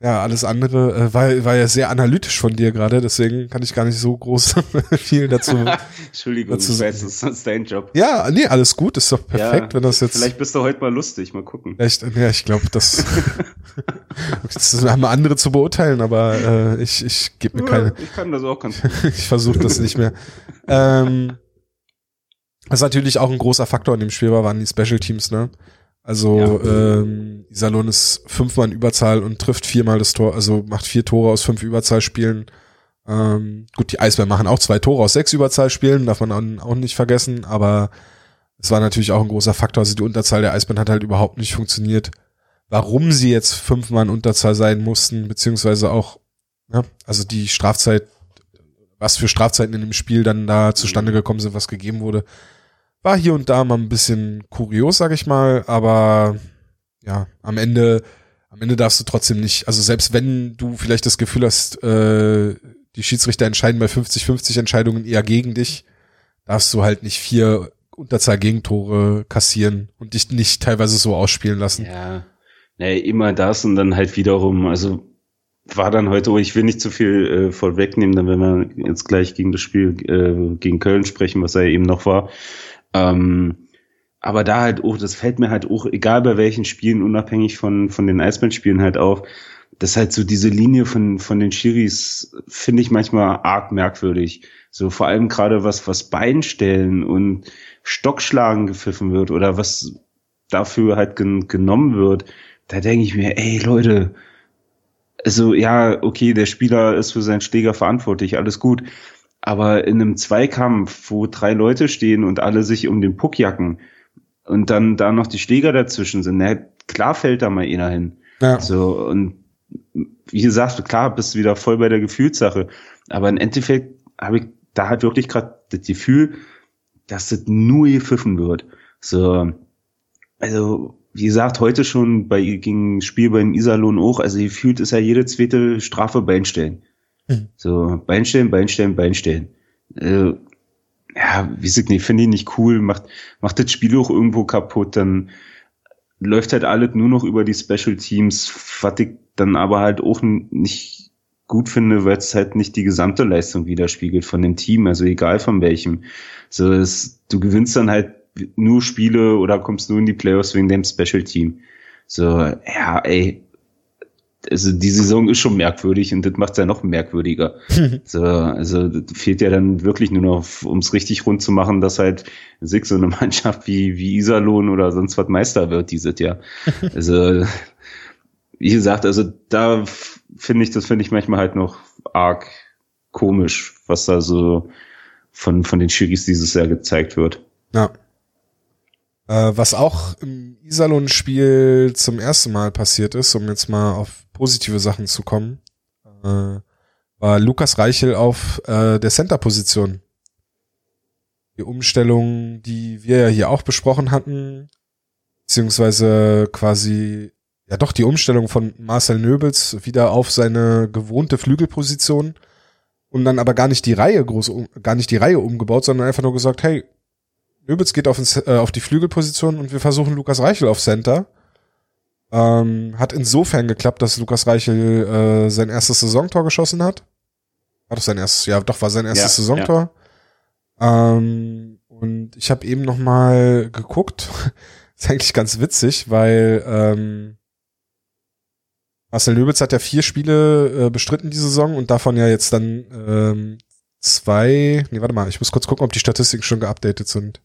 ja, alles andere äh, war, war ja sehr analytisch von dir gerade, deswegen kann ich gar nicht so groß viel dazu.
Entschuldigung, dazu ich weiß, das ist dein Job.
Ja, nee, alles gut, ist doch perfekt, ja, wenn das jetzt.
Vielleicht bist du heute mal lustig, mal gucken.
Echt, ja, ich glaube, das, das haben andere zu beurteilen, aber äh, ich, ich gebe mir ja, keine.
Ich kann das auch ganz
gut. ich versuche das nicht mehr. ähm, was natürlich auch ein großer Faktor in dem Spiel war, waren die Special Teams, ne? Also ja. ähm, Iserlohn ist fünfmal in Überzahl und trifft viermal das Tor, also macht vier Tore aus fünf Überzahlspielen. Ähm, gut, die Eisbären machen auch zwei Tore aus sechs Überzahlspielen, darf man auch nicht vergessen, aber es war natürlich auch ein großer Faktor. Also die Unterzahl der Eisbären hat halt überhaupt nicht funktioniert. Warum sie jetzt fünfmal in Unterzahl sein mussten, beziehungsweise auch, ja, also die Strafzeit, was für Strafzeiten in dem Spiel dann da zustande gekommen sind, was gegeben wurde, war hier und da mal ein bisschen kurios, sag ich mal, aber ja, am Ende, am Ende darfst du trotzdem nicht, also selbst wenn du vielleicht das Gefühl hast, äh, die Schiedsrichter entscheiden bei 50-50 Entscheidungen eher gegen dich, darfst du halt nicht vier Unterzahl-Gegentore kassieren und dich nicht teilweise so ausspielen lassen.
Ja, naja, immer das und dann halt wiederum, also war dann heute, oh, ich will nicht zu viel äh, vorwegnehmen, dann wenn wir jetzt gleich gegen das Spiel äh, gegen Köln sprechen, was er eben noch war. Ähm, aber da halt auch, das fällt mir halt auch, egal bei welchen Spielen, unabhängig von, von den Eisbandspielen halt auf, das halt so diese Linie von, von den Schiris finde ich manchmal arg merkwürdig. So vor allem gerade was, was Beinstellen und Stockschlagen gepfiffen wird oder was dafür halt gen genommen wird, da denke ich mir, ey Leute, also ja, okay, der Spieler ist für seinen Schläger verantwortlich, alles gut. Aber in einem Zweikampf, wo drei Leute stehen und alle sich um den Puck jacken und dann da noch die Schläger dazwischen sind, na, klar fällt da mal einer hin. Ja. So, und wie gesagt, klar, bist du wieder voll bei der Gefühlssache. Aber im Endeffekt habe ich da halt wirklich gerade das Gefühl, dass das nur gepfiffen wird. So, also, wie gesagt, heute schon bei gegen Spiel beim Iserlohn auch, also gefühlt ist ja jede zweite Strafe Beinstellen. Mhm. So, Beinstellen, Beinstellen, Beinstellen. Äh, ja, wie gesagt, nee, finde ich nicht cool, macht, macht das Spiel auch irgendwo kaputt, dann läuft halt alles nur noch über die Special Teams, was ich dann aber halt auch nicht gut finde, weil es halt nicht die gesamte Leistung widerspiegelt von dem Team, also egal von welchem. So, es, du gewinnst dann halt nur Spiele oder kommst nur in die Playoffs wegen dem Special Team. So, ja, ey, also die Saison ist schon merkwürdig und das macht es ja noch merkwürdiger. so, also fehlt ja dann wirklich nur noch, um es richtig rund zu machen, dass halt Sig so eine Mannschaft wie, wie Iserlohn oder sonst was Meister wird dieses Jahr. Also, wie gesagt, also da finde ich, das finde ich manchmal halt noch arg komisch, was da so von, von den Schiris dieses Jahr gezeigt wird.
Ja. Äh, was auch im Iserlohn-Spiel zum ersten Mal passiert ist, um jetzt mal auf positive Sachen zu kommen, äh, war Lukas Reichel auf äh, der Center-Position. Die Umstellung, die wir ja hier auch besprochen hatten, beziehungsweise quasi, ja doch, die Umstellung von Marcel Nöbels wieder auf seine gewohnte Flügelposition und dann aber gar nicht die Reihe groß, gar nicht die Reihe umgebaut, sondern einfach nur gesagt, hey, Nöbels geht auf, ins, äh, auf die Flügelposition und wir versuchen Lukas Reichel auf Center. Ähm, hat insofern geklappt, dass Lukas Reichel äh, sein erstes Saisontor geschossen hat. War doch sein erstes, ja, doch war sein erstes ja, Saisontor. Ja. Ähm, und ich habe eben noch mal geguckt. ist eigentlich ganz witzig, weil ähm, Marcel Löbitz hat ja vier Spiele äh, bestritten die Saison und davon ja jetzt dann ähm, zwei. Nee, warte mal, ich muss kurz gucken, ob die Statistiken schon geupdatet sind.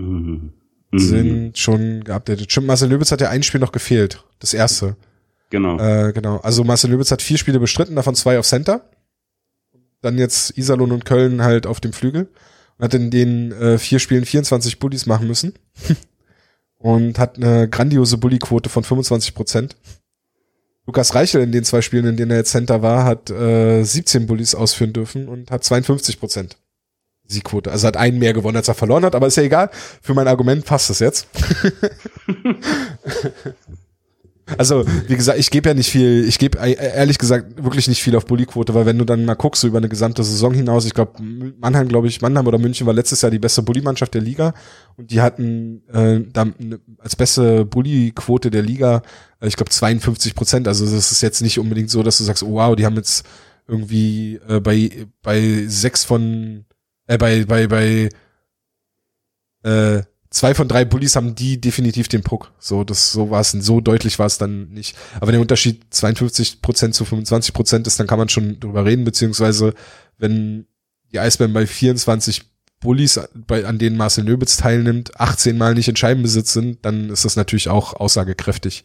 Mhm sind schon geupdatet. Stimmt, Marcel Löbitz hat ja ein Spiel noch gefehlt. Das erste.
Genau.
Äh, genau. Also Marcel Löbitz hat vier Spiele bestritten, davon zwei auf Center. Dann jetzt Iserlohn und Köln halt auf dem Flügel. Und hat in den äh, vier Spielen 24 Bullies machen müssen. und hat eine grandiose Bully-Quote von 25 Prozent. Lukas Reichel in den zwei Spielen, in denen er jetzt Center war, hat äh, 17 Bullies ausführen dürfen und hat 52 Prozent. Siegquote. Also hat einen mehr gewonnen, als er verloren hat, aber ist ja egal. Für mein Argument passt es jetzt. also, wie gesagt, ich gebe ja nicht viel, ich gebe ehrlich gesagt wirklich nicht viel auf Bullyquote, weil wenn du dann mal guckst, so über eine gesamte Saison hinaus, ich glaube, Mannheim, glaube ich, Mannheim oder München war letztes Jahr die beste Bully-Mannschaft der Liga und die hatten äh, da als beste Bullyquote der Liga, äh, ich glaube 52 Prozent. Also das ist jetzt nicht unbedingt so, dass du sagst, oh wow, die haben jetzt irgendwie äh, bei bei sechs von äh, bei, bei, bei äh, zwei von drei Bullies haben die definitiv den Puck. So, das, so war es, so deutlich war es dann nicht. Aber wenn der Unterschied 52 Prozent zu 25 Prozent ist, dann kann man schon drüber reden, beziehungsweise wenn die Eisbären bei 24 Bullies, bei, an denen Marcel Nöbitz teilnimmt, 18 Mal nicht in Scheibenbesitz sind, dann ist das natürlich auch aussagekräftig.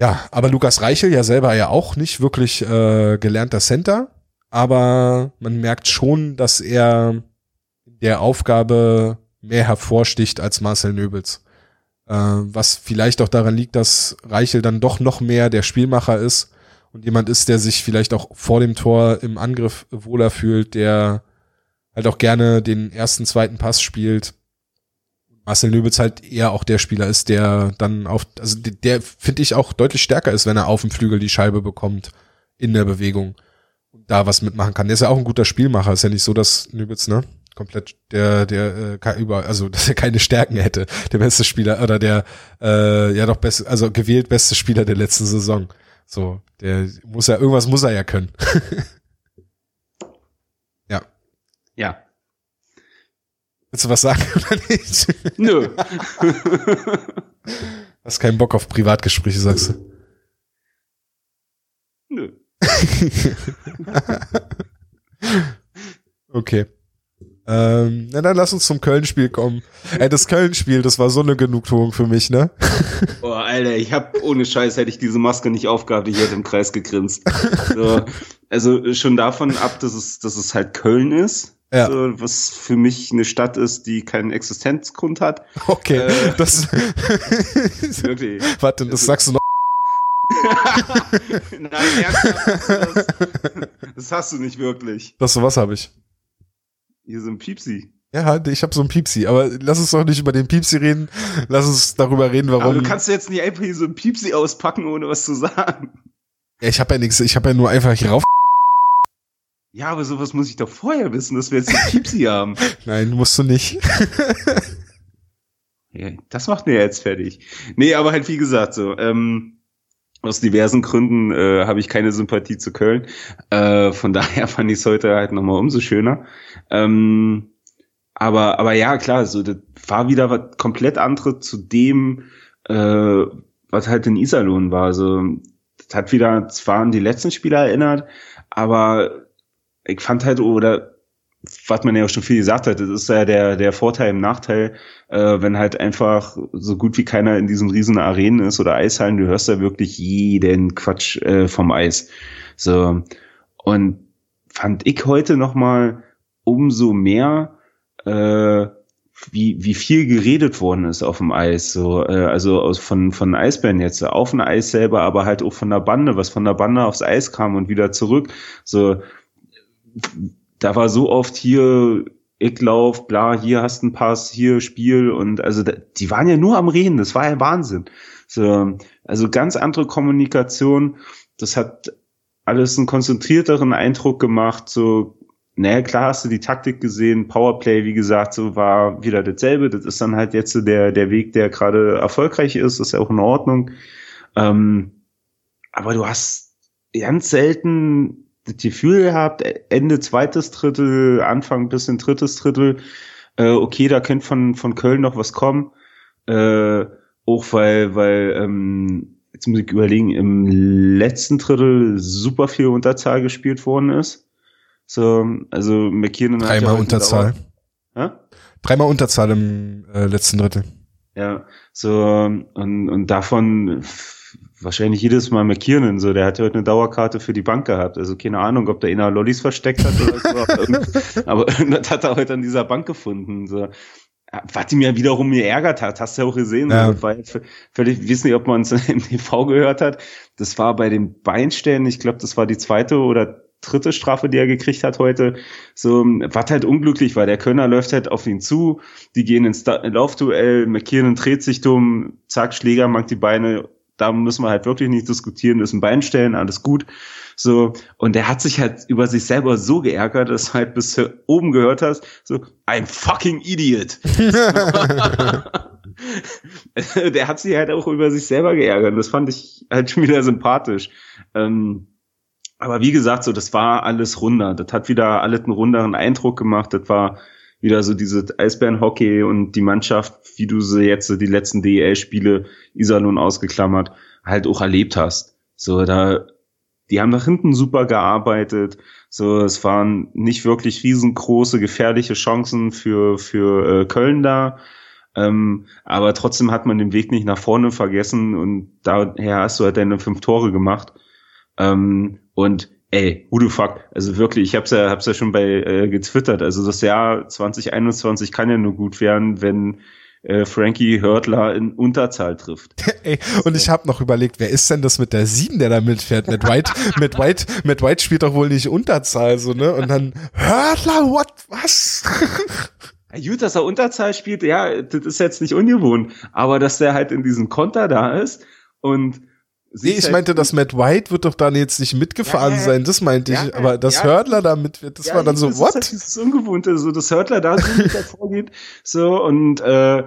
Ja, aber Lukas Reichel ja selber ja auch nicht wirklich äh, gelernter Center, aber man merkt schon, dass er der Aufgabe mehr hervorsticht als Marcel Nöbels. Äh, was vielleicht auch daran liegt, dass Reichel dann doch noch mehr der Spielmacher ist und jemand ist, der sich vielleicht auch vor dem Tor im Angriff wohler fühlt, der halt auch gerne den ersten, zweiten Pass spielt. Marcel Nöbels halt eher auch der Spieler ist, der dann auf, also der, der finde ich auch deutlich stärker ist, wenn er auf dem Flügel die Scheibe bekommt in der Bewegung da was mitmachen kann. Der ist ja auch ein guter Spielmacher. Ist ja nicht so, dass Nöbels, ne? komplett der der äh, über also dass er keine Stärken hätte der beste Spieler oder der äh, ja doch best also gewählt beste Spieler der letzten Saison so der muss ja irgendwas muss er ja können ja
ja
willst du was sagen oder nicht
nö
hast keinen Bock auf Privatgespräche sagst du okay ähm, na dann lass uns zum Köln-Spiel kommen. Ey, das Köln-Spiel, das war so eine Genugtuung für mich, ne?
Boah, Alter, ich hab ohne Scheiß hätte ich diese Maske nicht aufgehabt, ich hätte im Kreis gegrinst. So, also schon davon ab, dass es, dass es halt Köln ist. Ja. So, was für mich eine Stadt ist, die keinen Existenzgrund hat.
Okay, äh, das wirklich. Warte, das sagst du noch.
Nein, ernsthaft. Das, das hast du nicht wirklich.
Das so was habe ich.
Hier so ein Piepsi.
Ja, ich habe so ein Piepsi, aber lass uns doch nicht über den Piepsi reden. Lass uns darüber reden, warum. Aber
du kannst jetzt nicht einfach hier so ein Piepsi auspacken, ohne was zu sagen.
Ja, ich habe ja nichts, ich habe ja nur einfach hier rauf.
Ja, aber sowas muss ich doch vorher wissen, dass wir jetzt ein Piepsi haben.
Nein, musst du nicht.
das macht mir jetzt fertig. Nee, aber halt wie gesagt so, ähm, aus diversen Gründen äh, habe ich keine Sympathie zu Köln. Äh, von daher fand ich es heute halt nochmal umso schöner. Ähm, aber, aber ja, klar, so das war wieder was komplett anderes zu dem, äh, was halt in Iserlohn war. Also das hat wieder zwar an die letzten Spieler erinnert, aber ich fand halt, oder was man ja auch schon viel gesagt hat, das ist ja der, der Vorteil im Nachteil, äh, wenn halt einfach so gut wie keiner in diesen riesen Arenen ist oder Eishallen, du hörst ja wirklich jeden Quatsch äh, vom Eis. So. Und fand ich heute nochmal umso mehr, äh, wie, wie viel geredet worden ist auf dem Eis, so, äh, also aus, von, von Eisbären jetzt, auf dem Eis selber, aber halt auch von der Bande, was von der Bande aufs Eis kam und wieder zurück, so, da war so oft hier, ich lauf, bla, hier hast einen Pass, hier Spiel und also die waren ja nur am Reden, das war ja Wahnsinn. So, also ganz andere Kommunikation, das hat alles einen konzentrierteren Eindruck gemacht, so naja, klar hast du die Taktik gesehen, Powerplay, wie gesagt, so war wieder dasselbe. Das ist dann halt jetzt so der, der Weg, der gerade erfolgreich ist, ist ja auch in Ordnung. Ähm, aber du hast ganz selten das Gefühl gehabt, Ende zweites Drittel, Anfang bis in drittes Drittel, äh, okay, da könnte von, von Köln noch was kommen. Äh, auch weil, weil, ähm, jetzt muss ich überlegen, im letzten Drittel super viel Unterzahl gespielt worden ist. So, also McKinnon
hat Dreimal ja Unterzahl. Dreimal Unterzahl im äh, letzten Drittel.
Ja, so, und, und davon wahrscheinlich jedes Mal McKiernan, so, der hat ja heute eine Dauerkarte für die Bank gehabt. Also keine Ahnung, ob der inner Lollis versteckt hat oder so. aber irgendwas hat er heute an dieser Bank gefunden. So. Was die mir wiederum geärgert hat, hast du ja auch gesehen. Ja. So, weil völlig, ich weiß nicht, ob man es im TV gehört hat. Das war bei den Beinstellen, ich glaube, das war die zweite oder dritte Strafe, die er gekriegt hat heute. So, was halt unglücklich war. Der Kölner läuft halt auf ihn zu, die gehen ins Laufduell, McKiernan dreht sich dumm, zack, Schläger macht die Beine da müssen wir halt wirklich nicht diskutieren, ist ein Bein stellen, alles gut. So, und der hat sich halt über sich selber so geärgert, dass du halt bis oben gehört hast, so, I'm fucking idiot. der hat sich halt auch über sich selber geärgert. Das fand ich halt schon wieder sympathisch. Ähm, aber wie gesagt, so, das war alles runder. Das hat wieder alles einen runderen Eindruck gemacht. Das war wieder so diese Eisbärenhockey und die Mannschaft, wie du sie jetzt die letzten DEL-Spiele Iserlohn ausgeklammert, halt auch erlebt hast. So, da die haben nach hinten super gearbeitet. So, es waren nicht wirklich riesengroße, gefährliche Chancen für, für äh, Köln da. Ähm, aber trotzdem hat man den Weg nicht nach vorne vergessen und daher hast du halt deine fünf Tore gemacht. Ähm, und ey, who the fuck? Also wirklich, ich hab's ja, hab's ja schon bei äh, getwittert. Also das Jahr 2021 kann ja nur gut werden, wenn äh, Frankie Hörtler in Unterzahl trifft.
Ey, und ich habe noch überlegt, wer ist denn das mit der sieben, der da mitfährt? Mit White, mit White, mit White spielt doch wohl nicht Unterzahl, so, ne? Und dann, Hörtler, what, was?
Gut, dass er Unterzahl spielt, ja, das ist jetzt nicht ungewohnt. Aber dass der halt in diesem Konter da ist und
Nee, ich halt meinte, dass Matt White wird doch dann jetzt nicht mitgefahren ja, ja, sein, das meinte ich. aber dass ja, Hördler da mit wird, das war dann so,
das
what?
Ist halt dieses Ungewohnte, so, dass Hördler da so mit vorgeht, so, und, äh,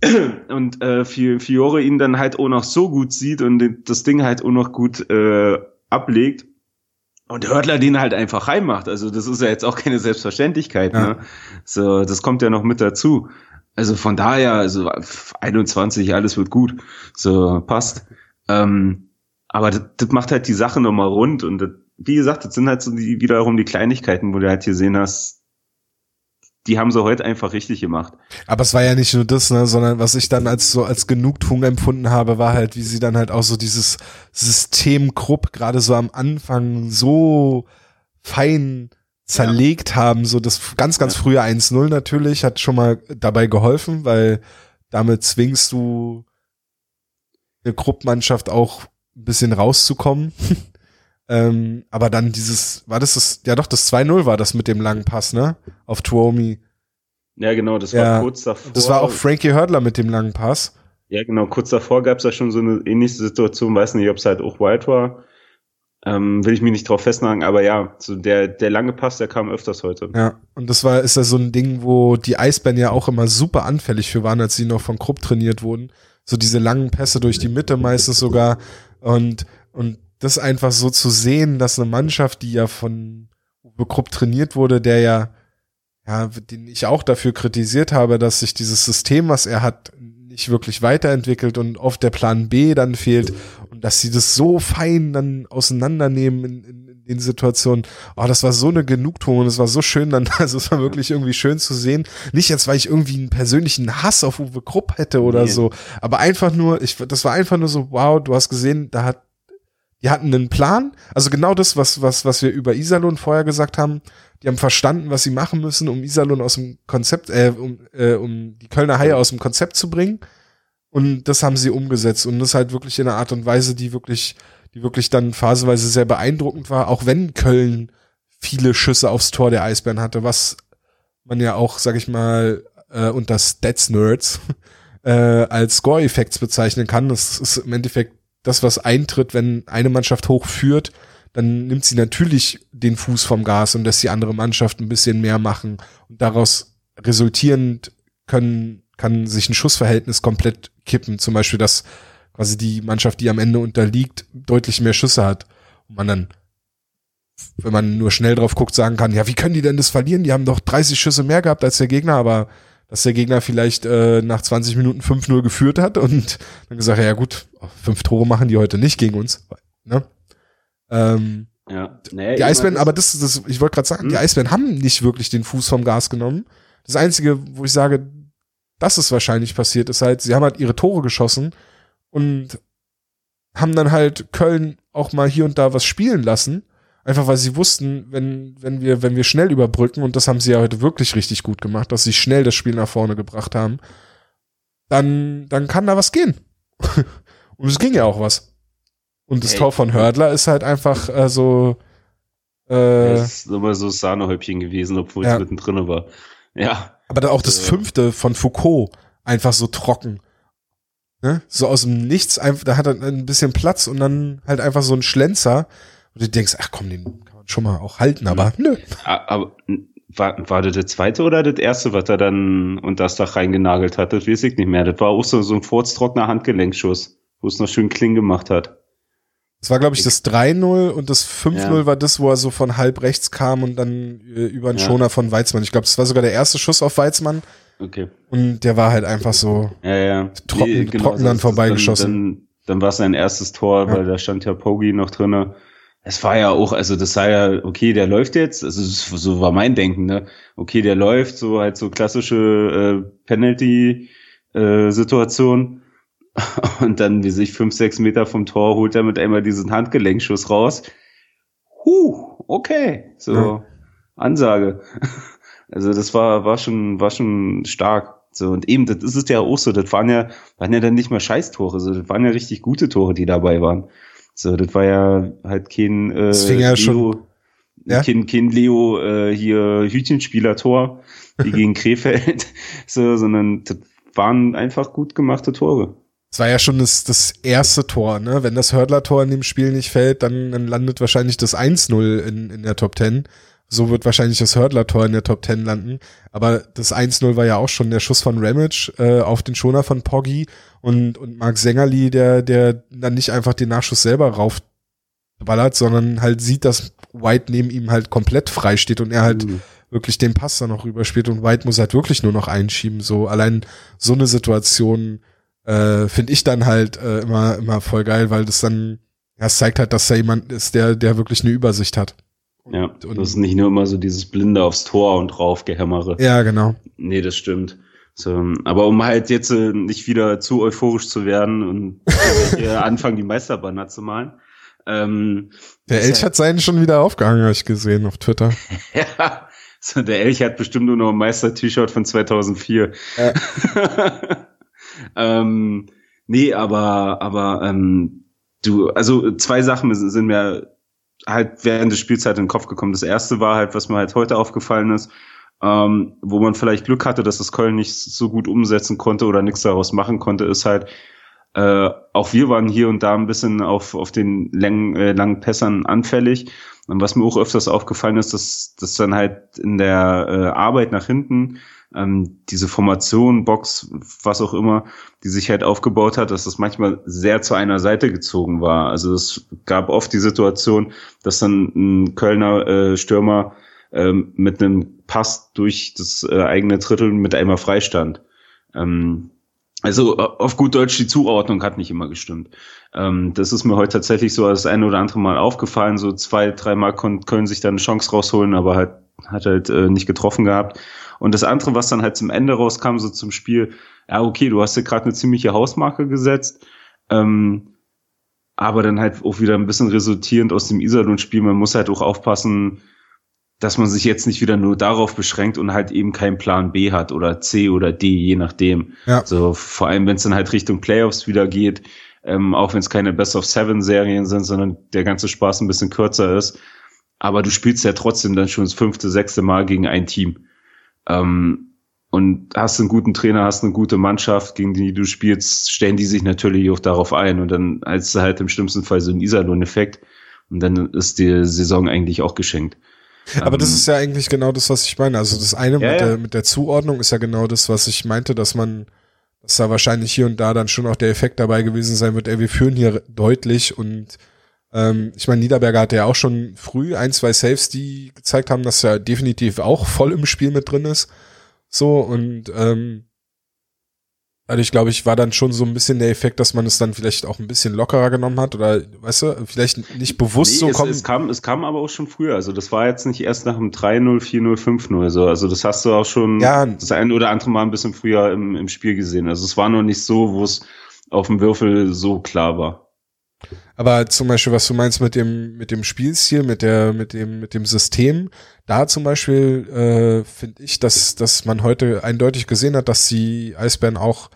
und äh, Fiore ihn dann halt auch noch so gut sieht und das Ding halt auch noch gut äh, ablegt und Hörtler den halt einfach reinmacht. Also das ist ja jetzt auch keine Selbstverständlichkeit. Ja. Ne? So, das kommt ja noch mit dazu. Also von daher, also 21, alles wird gut. So, passt. Ähm, aber das, das macht halt die Sache nochmal rund. Und das, wie gesagt, das sind halt so die, wiederum die Kleinigkeiten, wo du halt hier sehen hast, die haben sie heute einfach richtig gemacht.
Aber es war ja nicht nur das, ne, sondern was ich dann als so als Genugtuung empfunden habe, war halt, wie sie dann halt auch so dieses System Krupp gerade so am Anfang so fein zerlegt ja. haben, so das ganz, ganz ja. frühe 1-0 natürlich, hat schon mal dabei geholfen, weil damit zwingst du eine Krupp-Mannschaft auch ein bisschen rauszukommen. Ähm, aber dann dieses, war das das, ja doch, das 2-0 war das mit dem langen Pass, ne? Auf Tuomi.
Ja, genau, das war ja, kurz davor.
Das war auch Frankie Hördler mit dem langen Pass.
Ja, genau, kurz davor gab es ja schon so eine ähnliche Situation, weiß nicht, ob es halt auch White war. Ähm, will ich mich nicht drauf festnageln, aber ja, so der, der lange Pass, der kam öfters heute.
Ja, und das war, ist ja so ein Ding, wo die Eisbären ja auch immer super anfällig für waren, als sie noch von Krupp trainiert wurden. So diese langen Pässe durch die Mitte meistens sogar. Und, und das einfach so zu sehen, dass eine Mannschaft, die ja von Uwe Krupp trainiert wurde, der ja, ja, den ich auch dafür kritisiert habe, dass sich dieses System, was er hat, nicht wirklich weiterentwickelt und oft der Plan B dann fehlt und dass sie das so fein dann auseinandernehmen in, in, den Situationen. Oh, das war so eine Genugtuung und es war so schön dann, also es war wirklich irgendwie schön zu sehen. Nicht jetzt, weil ich irgendwie einen persönlichen Hass auf Uwe Krupp hätte oder nee. so, aber einfach nur, ich, das war einfach nur so, wow, du hast gesehen, da hat die hatten einen Plan, also genau das, was, was, was wir über Iserlohn vorher gesagt haben. Die haben verstanden, was sie machen müssen, um Iserlohn aus dem Konzept, äh, um, äh, um die Kölner Haie aus dem Konzept zu bringen. Und das haben sie umgesetzt. Und das halt wirklich in einer Art und Weise, die wirklich, die wirklich dann phasenweise sehr beeindruckend war, auch wenn Köln viele Schüsse aufs Tor der Eisbären hatte, was man ja auch, sag ich mal, äh, unter Stats Nerds äh, als Score-Effekts bezeichnen kann. Das ist im Endeffekt das, was eintritt, wenn eine Mannschaft hochführt, dann nimmt sie natürlich den Fuß vom Gas und lässt die andere Mannschaft ein bisschen mehr machen. Und daraus resultierend können, kann sich ein Schussverhältnis komplett kippen. Zum Beispiel, dass quasi die Mannschaft, die am Ende unterliegt, deutlich mehr Schüsse hat. Und man dann, wenn man nur schnell drauf guckt, sagen kann, ja, wie können die denn das verlieren? Die haben doch 30 Schüsse mehr gehabt als der Gegner, aber dass der Gegner vielleicht äh, nach 20 Minuten 5-0 geführt hat und dann gesagt, ja gut, fünf Tore machen die heute nicht gegen uns. Ne? Ähm, ja. Nee, die Eisbären, aber das, das ich wollte gerade sagen, hm. die Eisbären haben nicht wirklich den Fuß vom Gas genommen. Das Einzige, wo ich sage, dass es wahrscheinlich passiert, ist halt, sie haben halt ihre Tore geschossen und haben dann halt Köln auch mal hier und da was spielen lassen Einfach weil sie wussten, wenn, wenn wir, wenn wir schnell überbrücken, und das haben sie ja heute wirklich richtig gut gemacht, dass sie schnell das Spiel nach vorne gebracht haben, dann, dann kann da was gehen. und es ging ja auch was. Und das hey. Tor von Hördler ist halt einfach äh, so.
Äh, das ist immer so Sahnehäubchen gewesen, obwohl ja. es mittendrin war. Ja.
Aber dann auch das also fünfte von Foucault einfach so trocken. Ne? So aus dem Nichts, einfach, da hat er ein bisschen Platz und dann halt einfach so ein Schlenzer, und du denkst, ach komm, den kann man schon mal auch halten, aber nö.
Aber war, war das der zweite oder das erste, was er dann unter das Dach reingenagelt hat? Das weiß ich nicht mehr. Das war auch so, so ein furztrockener Handgelenkschuss, wo es noch schön Kling gemacht hat.
Das war, glaube ich, das 3-0 und das 5-0 ja. war das, wo er so von halb rechts kam und dann äh, über einen ja. Schoner von Weizmann. Ich glaube, das war sogar der erste Schuss auf Weizmann.
Okay.
Und der war halt einfach so
ja, ja.
trocken, nee, genau, trocken dann vorbeigeschossen.
Dann, dann, dann war es sein erstes Tor, weil da stand ja Pogi noch drinnen. es war ja auch, also das sei ja, okay, der läuft jetzt, also so war mein Denken, ne? Okay, der läuft, so halt so klassische äh, Penalty-Situation. Äh, und dann, wie sich fünf, sechs Meter vom Tor holt er mit einmal diesen Handgelenkschuss raus. Huh, okay, so ja. Ansage. Also das war, war schon, war schon stark. So, und eben, das ist es ja auch so, das waren ja, waren ja dann nicht mehr Scheißtore, so, das waren ja richtig gute Tore, die dabei waren. So, das war ja halt kein äh,
das fing ja Leo, schon,
ja? kein, kein Leo äh, hier Hütchenspieler-Tor wie gegen Krefeld, so, sondern das waren einfach gut gemachte Tore.
Es war ja schon das, das erste Tor, ne? Wenn das Hördler-Tor in dem Spiel nicht fällt, dann, dann landet wahrscheinlich das 1-0 in, in der Top 10. So wird wahrscheinlich das Hördler-Tor in der Top 10 landen. Aber das 1-0 war ja auch schon der Schuss von Ramage äh, auf den Schoner von Poggi und, und Marc Sängerli, der, der dann nicht einfach den Nachschuss selber raufballert, sondern halt sieht, dass White neben ihm halt komplett frei steht und er halt mhm. wirklich den Pass dann noch rüberspielt und White muss halt wirklich nur noch einschieben. So allein so eine Situation äh, finde ich dann halt äh, immer, immer voll geil, weil das dann, ja, es zeigt halt, dass er jemand ist, der, der wirklich eine Übersicht hat.
Ja, und, das ist nicht nur immer so dieses Blinde aufs Tor und drauf gehämmere.
Ja, genau.
Nee, das stimmt. So, aber um halt jetzt äh, nicht wieder zu euphorisch zu werden und anfangen, die Meisterbanner zu malen. Ähm,
der Elch hat seinen schon wieder aufgehangen, habe ich gesehen auf Twitter.
ja, so, der Elch hat bestimmt nur noch ein Meister-T-Shirt von 2004. Ja. ähm, nee, aber, aber ähm, du, also zwei Sachen sind mir halt während des Spiels halt in den Kopf gekommen. Das erste war halt, was mir halt heute aufgefallen ist, ähm, wo man vielleicht Glück hatte, dass das Köln nicht so gut umsetzen konnte oder nichts daraus machen konnte, ist halt, äh, auch wir waren hier und da ein bisschen auf, auf den Längen, äh, langen Pässern anfällig. Und was mir auch öfters aufgefallen ist, dass, dass dann halt in der äh, Arbeit nach hinten ähm, diese Formation, Box, was auch immer, die sich halt aufgebaut hat, dass das manchmal sehr zu einer Seite gezogen war. Also es gab oft die Situation, dass dann ein Kölner äh, Stürmer ähm, mit einem Pass durch das äh, eigene Drittel mit einmal freistand. Ähm, also auf gut Deutsch, die Zuordnung hat nicht immer gestimmt. Ähm, das ist mir heute tatsächlich so das eine oder andere Mal aufgefallen. So zwei, dreimal können sich dann eine Chance rausholen, aber halt, hat halt äh, nicht getroffen gehabt. Und das andere, was dann halt zum Ende rauskam, so zum Spiel, ja, okay, du hast ja gerade eine ziemliche Hausmarke gesetzt, ähm, aber dann halt auch wieder ein bisschen resultierend aus dem Iserlohn-Spiel. Man muss halt auch aufpassen, dass man sich jetzt nicht wieder nur darauf beschränkt und halt eben keinen Plan B hat oder C oder D, je nachdem. Ja. So, vor allem, wenn es dann halt Richtung Playoffs wieder geht, ähm, auch wenn es keine Best of Seven Serien sind, sondern der ganze Spaß ein bisschen kürzer ist. Aber du spielst ja trotzdem dann schon das fünfte, sechste Mal gegen ein Team. Ähm, und hast einen guten Trainer, hast eine gute Mannschaft, gegen die du spielst, stellen die sich natürlich auch darauf ein. Und dann als halt im schlimmsten Fall so ein Iserlohn-Effekt. Und dann ist die Saison eigentlich auch geschenkt.
Aber ähm, das ist ja eigentlich genau das, was ich meine. Also das eine ja, mit, der, mit der Zuordnung ist ja genau das, was ich meinte, dass man, dass da wahrscheinlich hier und da dann schon auch der Effekt dabei gewesen sein wird, ey, wir führen hier deutlich und ähm, ich meine, Niederberger hatte ja auch schon früh ein, zwei Saves, die gezeigt haben, dass er definitiv auch voll im Spiel mit drin ist. So, und ähm, also ich glaube, ich war dann schon so ein bisschen der Effekt, dass man es dann vielleicht auch ein bisschen lockerer genommen hat oder, weißt du, vielleicht nicht bewusst nee, so
es, kommen. Es kam, es kam aber auch schon früher. Also das war jetzt nicht erst nach dem 3-0, 4-0, 5-0 so. Also das hast du auch schon ja. das ein oder andere Mal ein bisschen früher im, im Spiel gesehen. Also es war noch nicht so, wo es auf dem Würfel so klar war.
Aber zum Beispiel, was du meinst mit dem, mit dem Spielstil, mit der, mit dem, mit dem System, da zum Beispiel äh, finde ich, dass, dass man heute eindeutig gesehen hat, dass die Eisbären auch,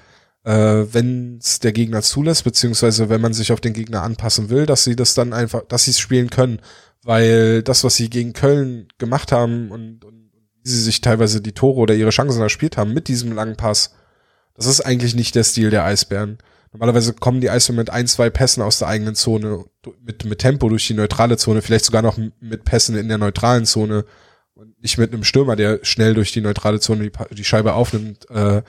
äh, wenn es der Gegner zulässt, beziehungsweise wenn man sich auf den Gegner anpassen will, dass sie das dann einfach, dass sie es spielen können. Weil das, was sie gegen Köln gemacht haben und, und wie sie sich teilweise die Tore oder ihre Chancen erspielt haben mit diesem langen Pass, das ist eigentlich nicht der Stil der Eisbären. Normalerweise kommen die Eisbären mit ein, zwei Pässen aus der eigenen Zone, mit, mit Tempo durch die neutrale Zone, vielleicht sogar noch mit Pässen in der neutralen Zone und nicht mit einem Stürmer, der schnell durch die neutrale Zone die, die Scheibe aufnimmt. Äh,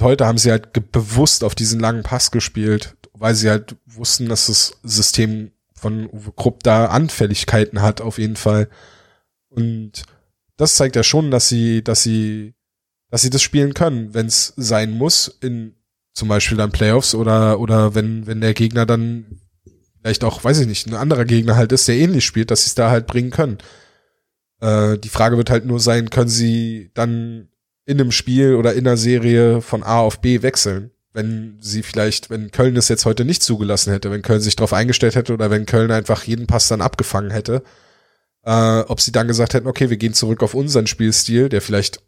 heute haben sie halt bewusst auf diesen langen Pass gespielt, weil sie halt wussten, dass das System von Uwe Krupp da Anfälligkeiten hat, auf jeden Fall. Und das zeigt ja schon, dass sie, dass sie, dass sie das spielen können, wenn es sein muss, in zum Beispiel dann Playoffs oder, oder wenn, wenn der Gegner dann vielleicht auch, weiß ich nicht, ein anderer Gegner halt ist, der ähnlich spielt, dass sie es da halt bringen können. Äh, die Frage wird halt nur sein, können sie dann in einem Spiel oder in einer Serie von A auf B wechseln? Wenn sie vielleicht, wenn Köln es jetzt heute nicht zugelassen hätte, wenn Köln sich darauf eingestellt hätte oder wenn Köln einfach jeden Pass dann abgefangen hätte, äh, ob sie dann gesagt hätten, okay, wir gehen zurück auf unseren Spielstil, der vielleicht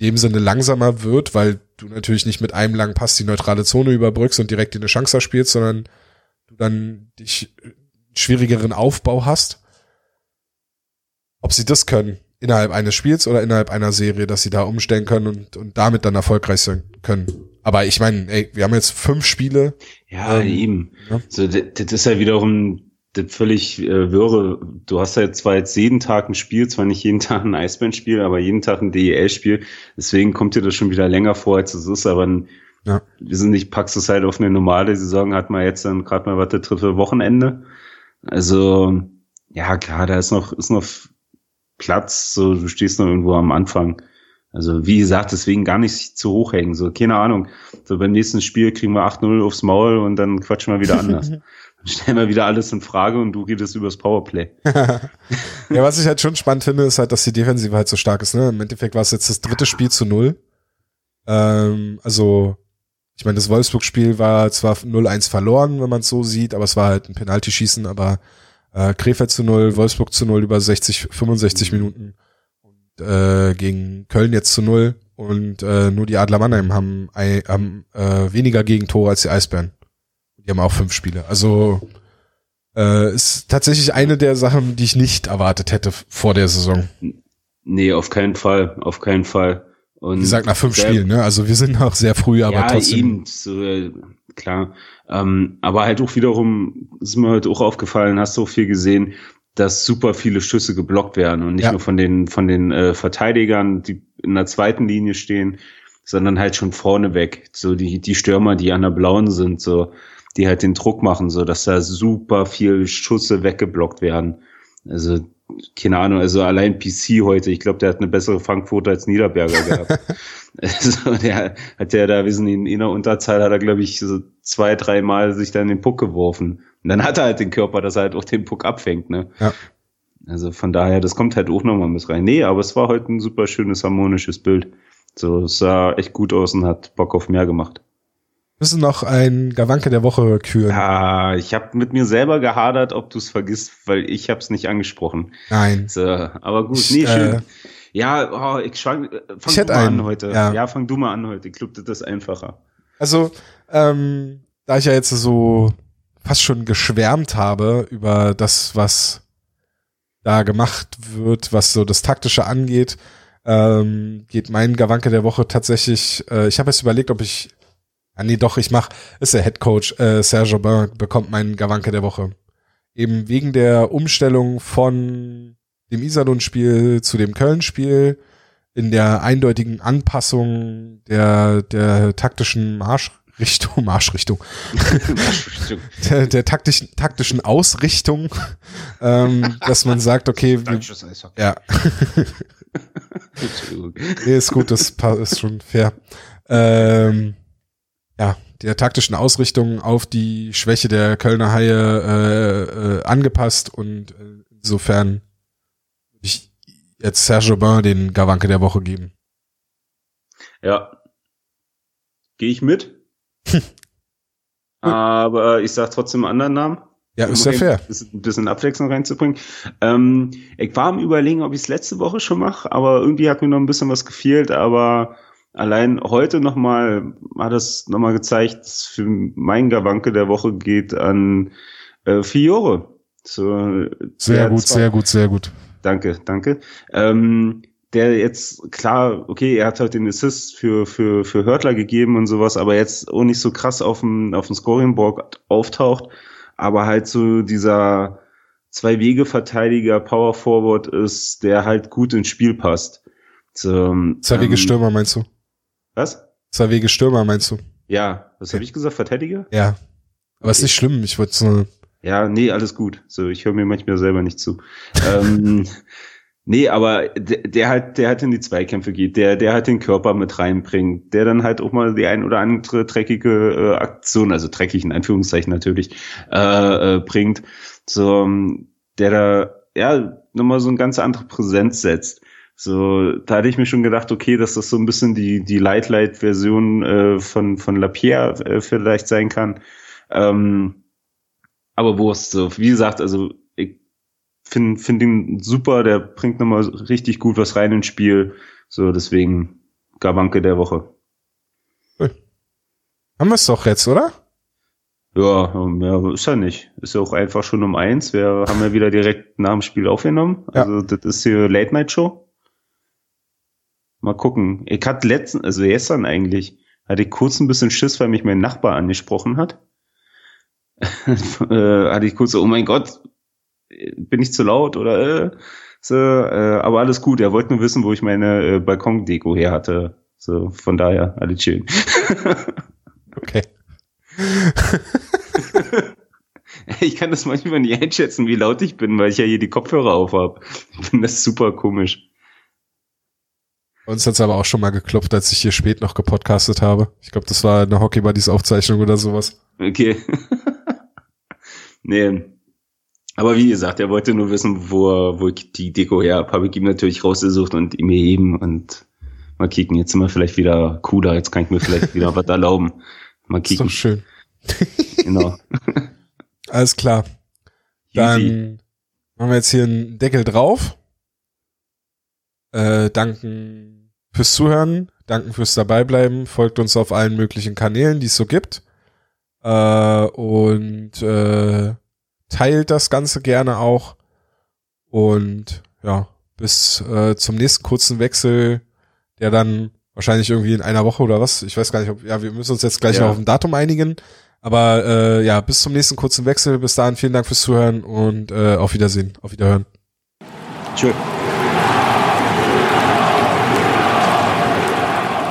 dem Sinne langsamer wird, weil du natürlich nicht mit einem langen Pass die neutrale Zone überbrückst und direkt in eine Chance spielst, sondern du dann dich schwierigeren Aufbau hast. Ob sie das können innerhalb eines Spiels oder innerhalb einer Serie, dass sie da umstellen können und, und damit dann erfolgreich sein können. Aber ich meine, ey, wir haben jetzt fünf Spiele.
Ja, ähm, eben. Ja. So, das, das ist ja wiederum das völlig äh, wirre. Du hast ja zwar jetzt jeden Tag ein Spiel, zwar nicht jeden Tag ein Eisband-Spiel, aber jeden Tag ein DEL-Spiel. Deswegen kommt dir das schon wieder länger vor, als es ist. Aber ein, ja. wir sind nicht, packst es halt auf eine normale Saison, hat man jetzt dann gerade mal was der dritte Wochenende. Also, ja, klar, da ist noch, ist noch Platz, so, du stehst noch irgendwo am Anfang. Also, wie gesagt, deswegen gar nicht zu hoch hängen, so, keine Ahnung. So, beim nächsten Spiel kriegen wir 8-0 aufs Maul und dann quatschen wir wieder anders. dann stellen wir wieder alles in Frage und du redest übers Powerplay.
ja, was ich halt schon spannend finde, ist halt, dass die Defensive halt so stark ist, ne? Im Endeffekt war es jetzt das dritte Spiel zu null. Ähm, also, ich meine, das Wolfsburg-Spiel war zwar 0-1 verloren, wenn man es so sieht, aber es war halt ein Penaltyschießen, aber äh, Krefeld zu null, Wolfsburg zu null über 60, 65 Minuten. Äh, gegen Köln jetzt zu null. Und äh, nur die Adler Mannheim haben, haben äh, weniger Gegentore als die Eisbären. Die haben auch fünf Spiele. Also äh, ist tatsächlich eine der Sachen, die ich nicht erwartet hätte vor der Saison.
Nee, auf keinen Fall, auf keinen Fall.
Und Wie gesagt, nach fünf Spielen, ne? Also wir sind noch sehr früh, aber ja, trotzdem. Eben,
so, äh, klar. Ähm, aber halt auch wiederum, ist mir heute auch aufgefallen, hast du auch viel gesehen, dass super viele Schüsse geblockt werden und nicht ja. nur von den, von den äh, Verteidigern, die in der zweiten Linie stehen, sondern halt schon vorne weg. So die, die Stürmer, die an der blauen sind, so, die halt den Druck machen, so dass da super viel Schüsse weggeblockt werden. Also keine Ahnung, also allein PC heute, ich glaube, der hat eine bessere Fangquote als Niederberger gehabt. also der hat ja da, wir sind in einer Unterzahl, hat er, glaube ich, so zwei, dreimal sich dann den Puck geworfen. Und dann hat er halt den Körper, dass er halt auch den Puck abfängt, ne? Ja. Also von daher, das kommt halt auch nochmal mit rein. Nee, aber es war heute ein super schönes, harmonisches Bild. So, es sah echt gut aus und hat Bock auf mehr gemacht
müssen noch ein Gawanke der Woche küren.
Ja, ich habe mit mir selber gehadert, ob du es vergisst, weil ich habe es nicht angesprochen.
Nein.
So, aber gut, nee, schön. Äh, ja, oh, ich fang, fang ich du mal einen, an heute. Ja. ja. fang du mal an heute. Ich glaube, das ist einfacher.
Also, ähm, da ich ja jetzt so fast schon geschwärmt habe über das, was da gemacht wird, was so das Taktische angeht, ähm, geht mein Gawanke der Woche tatsächlich, äh, ich habe jetzt überlegt, ob ich Ah, nee, doch, ich mach, ist der Head Coach, äh, Serge Aubin bekommt meinen Gawanke der Woche. Eben wegen der Umstellung von dem Iserlohn-Spiel zu dem Köln-Spiel, in der eindeutigen Anpassung der, der taktischen Marschrichtung, Marschrichtung, der, der taktischen, taktischen Ausrichtung, ähm, dass man sagt, okay, wir, ja. nee, ist gut, das ist schon fair. Ähm, ja, der taktischen Ausrichtung auf die Schwäche der Kölner Haie äh, äh, angepasst und äh, insofern ich jetzt Serge Aubin den Gawanke der Woche geben.
Ja. Gehe ich mit. Aber ich sag trotzdem einen anderen Namen.
Ja, ist ja fair.
Ein bisschen Abwechslung reinzubringen. Ähm, ich war am überlegen, ob ich es letzte Woche schon mache, aber irgendwie hat mir noch ein bisschen was gefehlt, aber allein heute nochmal hat es nochmal gezeigt, dass für mein Gawanke der Woche geht an äh, Fiore.
So, sehr gut, zwar, sehr gut, sehr gut.
Danke, danke. Ähm, der jetzt, klar, okay, er hat halt den Assist für, für, für Hörtler gegeben und sowas, aber jetzt auch nicht so krass auf dem, auf dem Scoring-Board auftaucht, aber halt so dieser Zwei-Wege-Verteidiger, Power Forward ist, der halt gut ins Spiel passt.
So, Zwei-Wege-Stürmer ähm, meinst du?
Was?
Zwei Wege Stürmer, meinst du?
Ja, was habe ich gesagt? Verteidiger?
Ja. Aber okay. ist nicht schlimm, ich wollte so.
Ja, nee, alles gut. So, ich höre mir manchmal selber nicht zu. ähm, Nee, aber der, der halt, der halt in die Zweikämpfe geht, der, der halt den Körper mit reinbringt, der dann halt auch mal die ein oder andere dreckige äh, Aktion, also dreckig in Anführungszeichen natürlich, äh, äh, bringt. So, der da, ja, nochmal so eine ganz andere Präsenz setzt. So, da hatte ich mir schon gedacht, okay, dass das so ein bisschen die, die Light-Light-Version äh, von, von Lapierre äh, vielleicht sein kann. Ähm, aber Wurst, so, wie gesagt, also finde find ihn super, der bringt nochmal richtig gut was rein ins Spiel. So, deswegen Gabanke der Woche.
Cool. Haben wir es doch jetzt, oder?
Ja, ja, ist ja nicht. Ist ja auch einfach schon um eins. Wir haben ja wieder direkt nach dem Spiel aufgenommen. Ja. Also das ist hier Late Night Show. Mal gucken. Ich hatte letzten, also gestern eigentlich, hatte ich kurz ein bisschen Schiss, weil mich mein Nachbar angesprochen hat. äh, hatte ich kurz so, oh mein Gott, bin ich zu laut oder äh, so, äh, aber alles gut. Er wollte nur wissen, wo ich meine äh, Balkondeko her hatte. So, von daher, alles schön.
okay.
ich kann das manchmal nicht einschätzen, wie laut ich bin, weil ich ja hier die Kopfhörer auf habe. Ich finde das super komisch.
Uns hat's aber auch schon mal geklopft, als ich hier spät noch gepodcastet habe. Ich glaube, das war eine Hockey Buddies Aufzeichnung oder sowas.
Okay. nee, aber wie gesagt, er wollte nur wissen, wo, wo ich die Deko her habe. Habe ich ihm natürlich rausgesucht und ihm heben und mal kicken. Jetzt sind wir vielleicht wieder cooler. Jetzt kann ich mir vielleicht wieder was erlauben. Mal kicken.
Ist doch schön.
genau.
Alles klar. Dann Easy. machen wir jetzt hier einen Deckel drauf. Äh, danken fürs Zuhören, danken fürs Dabeibleiben. Folgt uns auf allen möglichen Kanälen, die es so gibt. Äh, und äh, teilt das Ganze gerne auch. Und ja, bis äh, zum nächsten kurzen Wechsel, der dann wahrscheinlich irgendwie in einer Woche oder was. Ich weiß gar nicht, ob, ja, wir müssen uns jetzt gleich ja. noch auf ein Datum einigen. Aber äh, ja, bis zum nächsten kurzen Wechsel. Bis dahin vielen Dank fürs Zuhören und äh, auf Wiedersehen, auf Wiederhören.
Tschüss.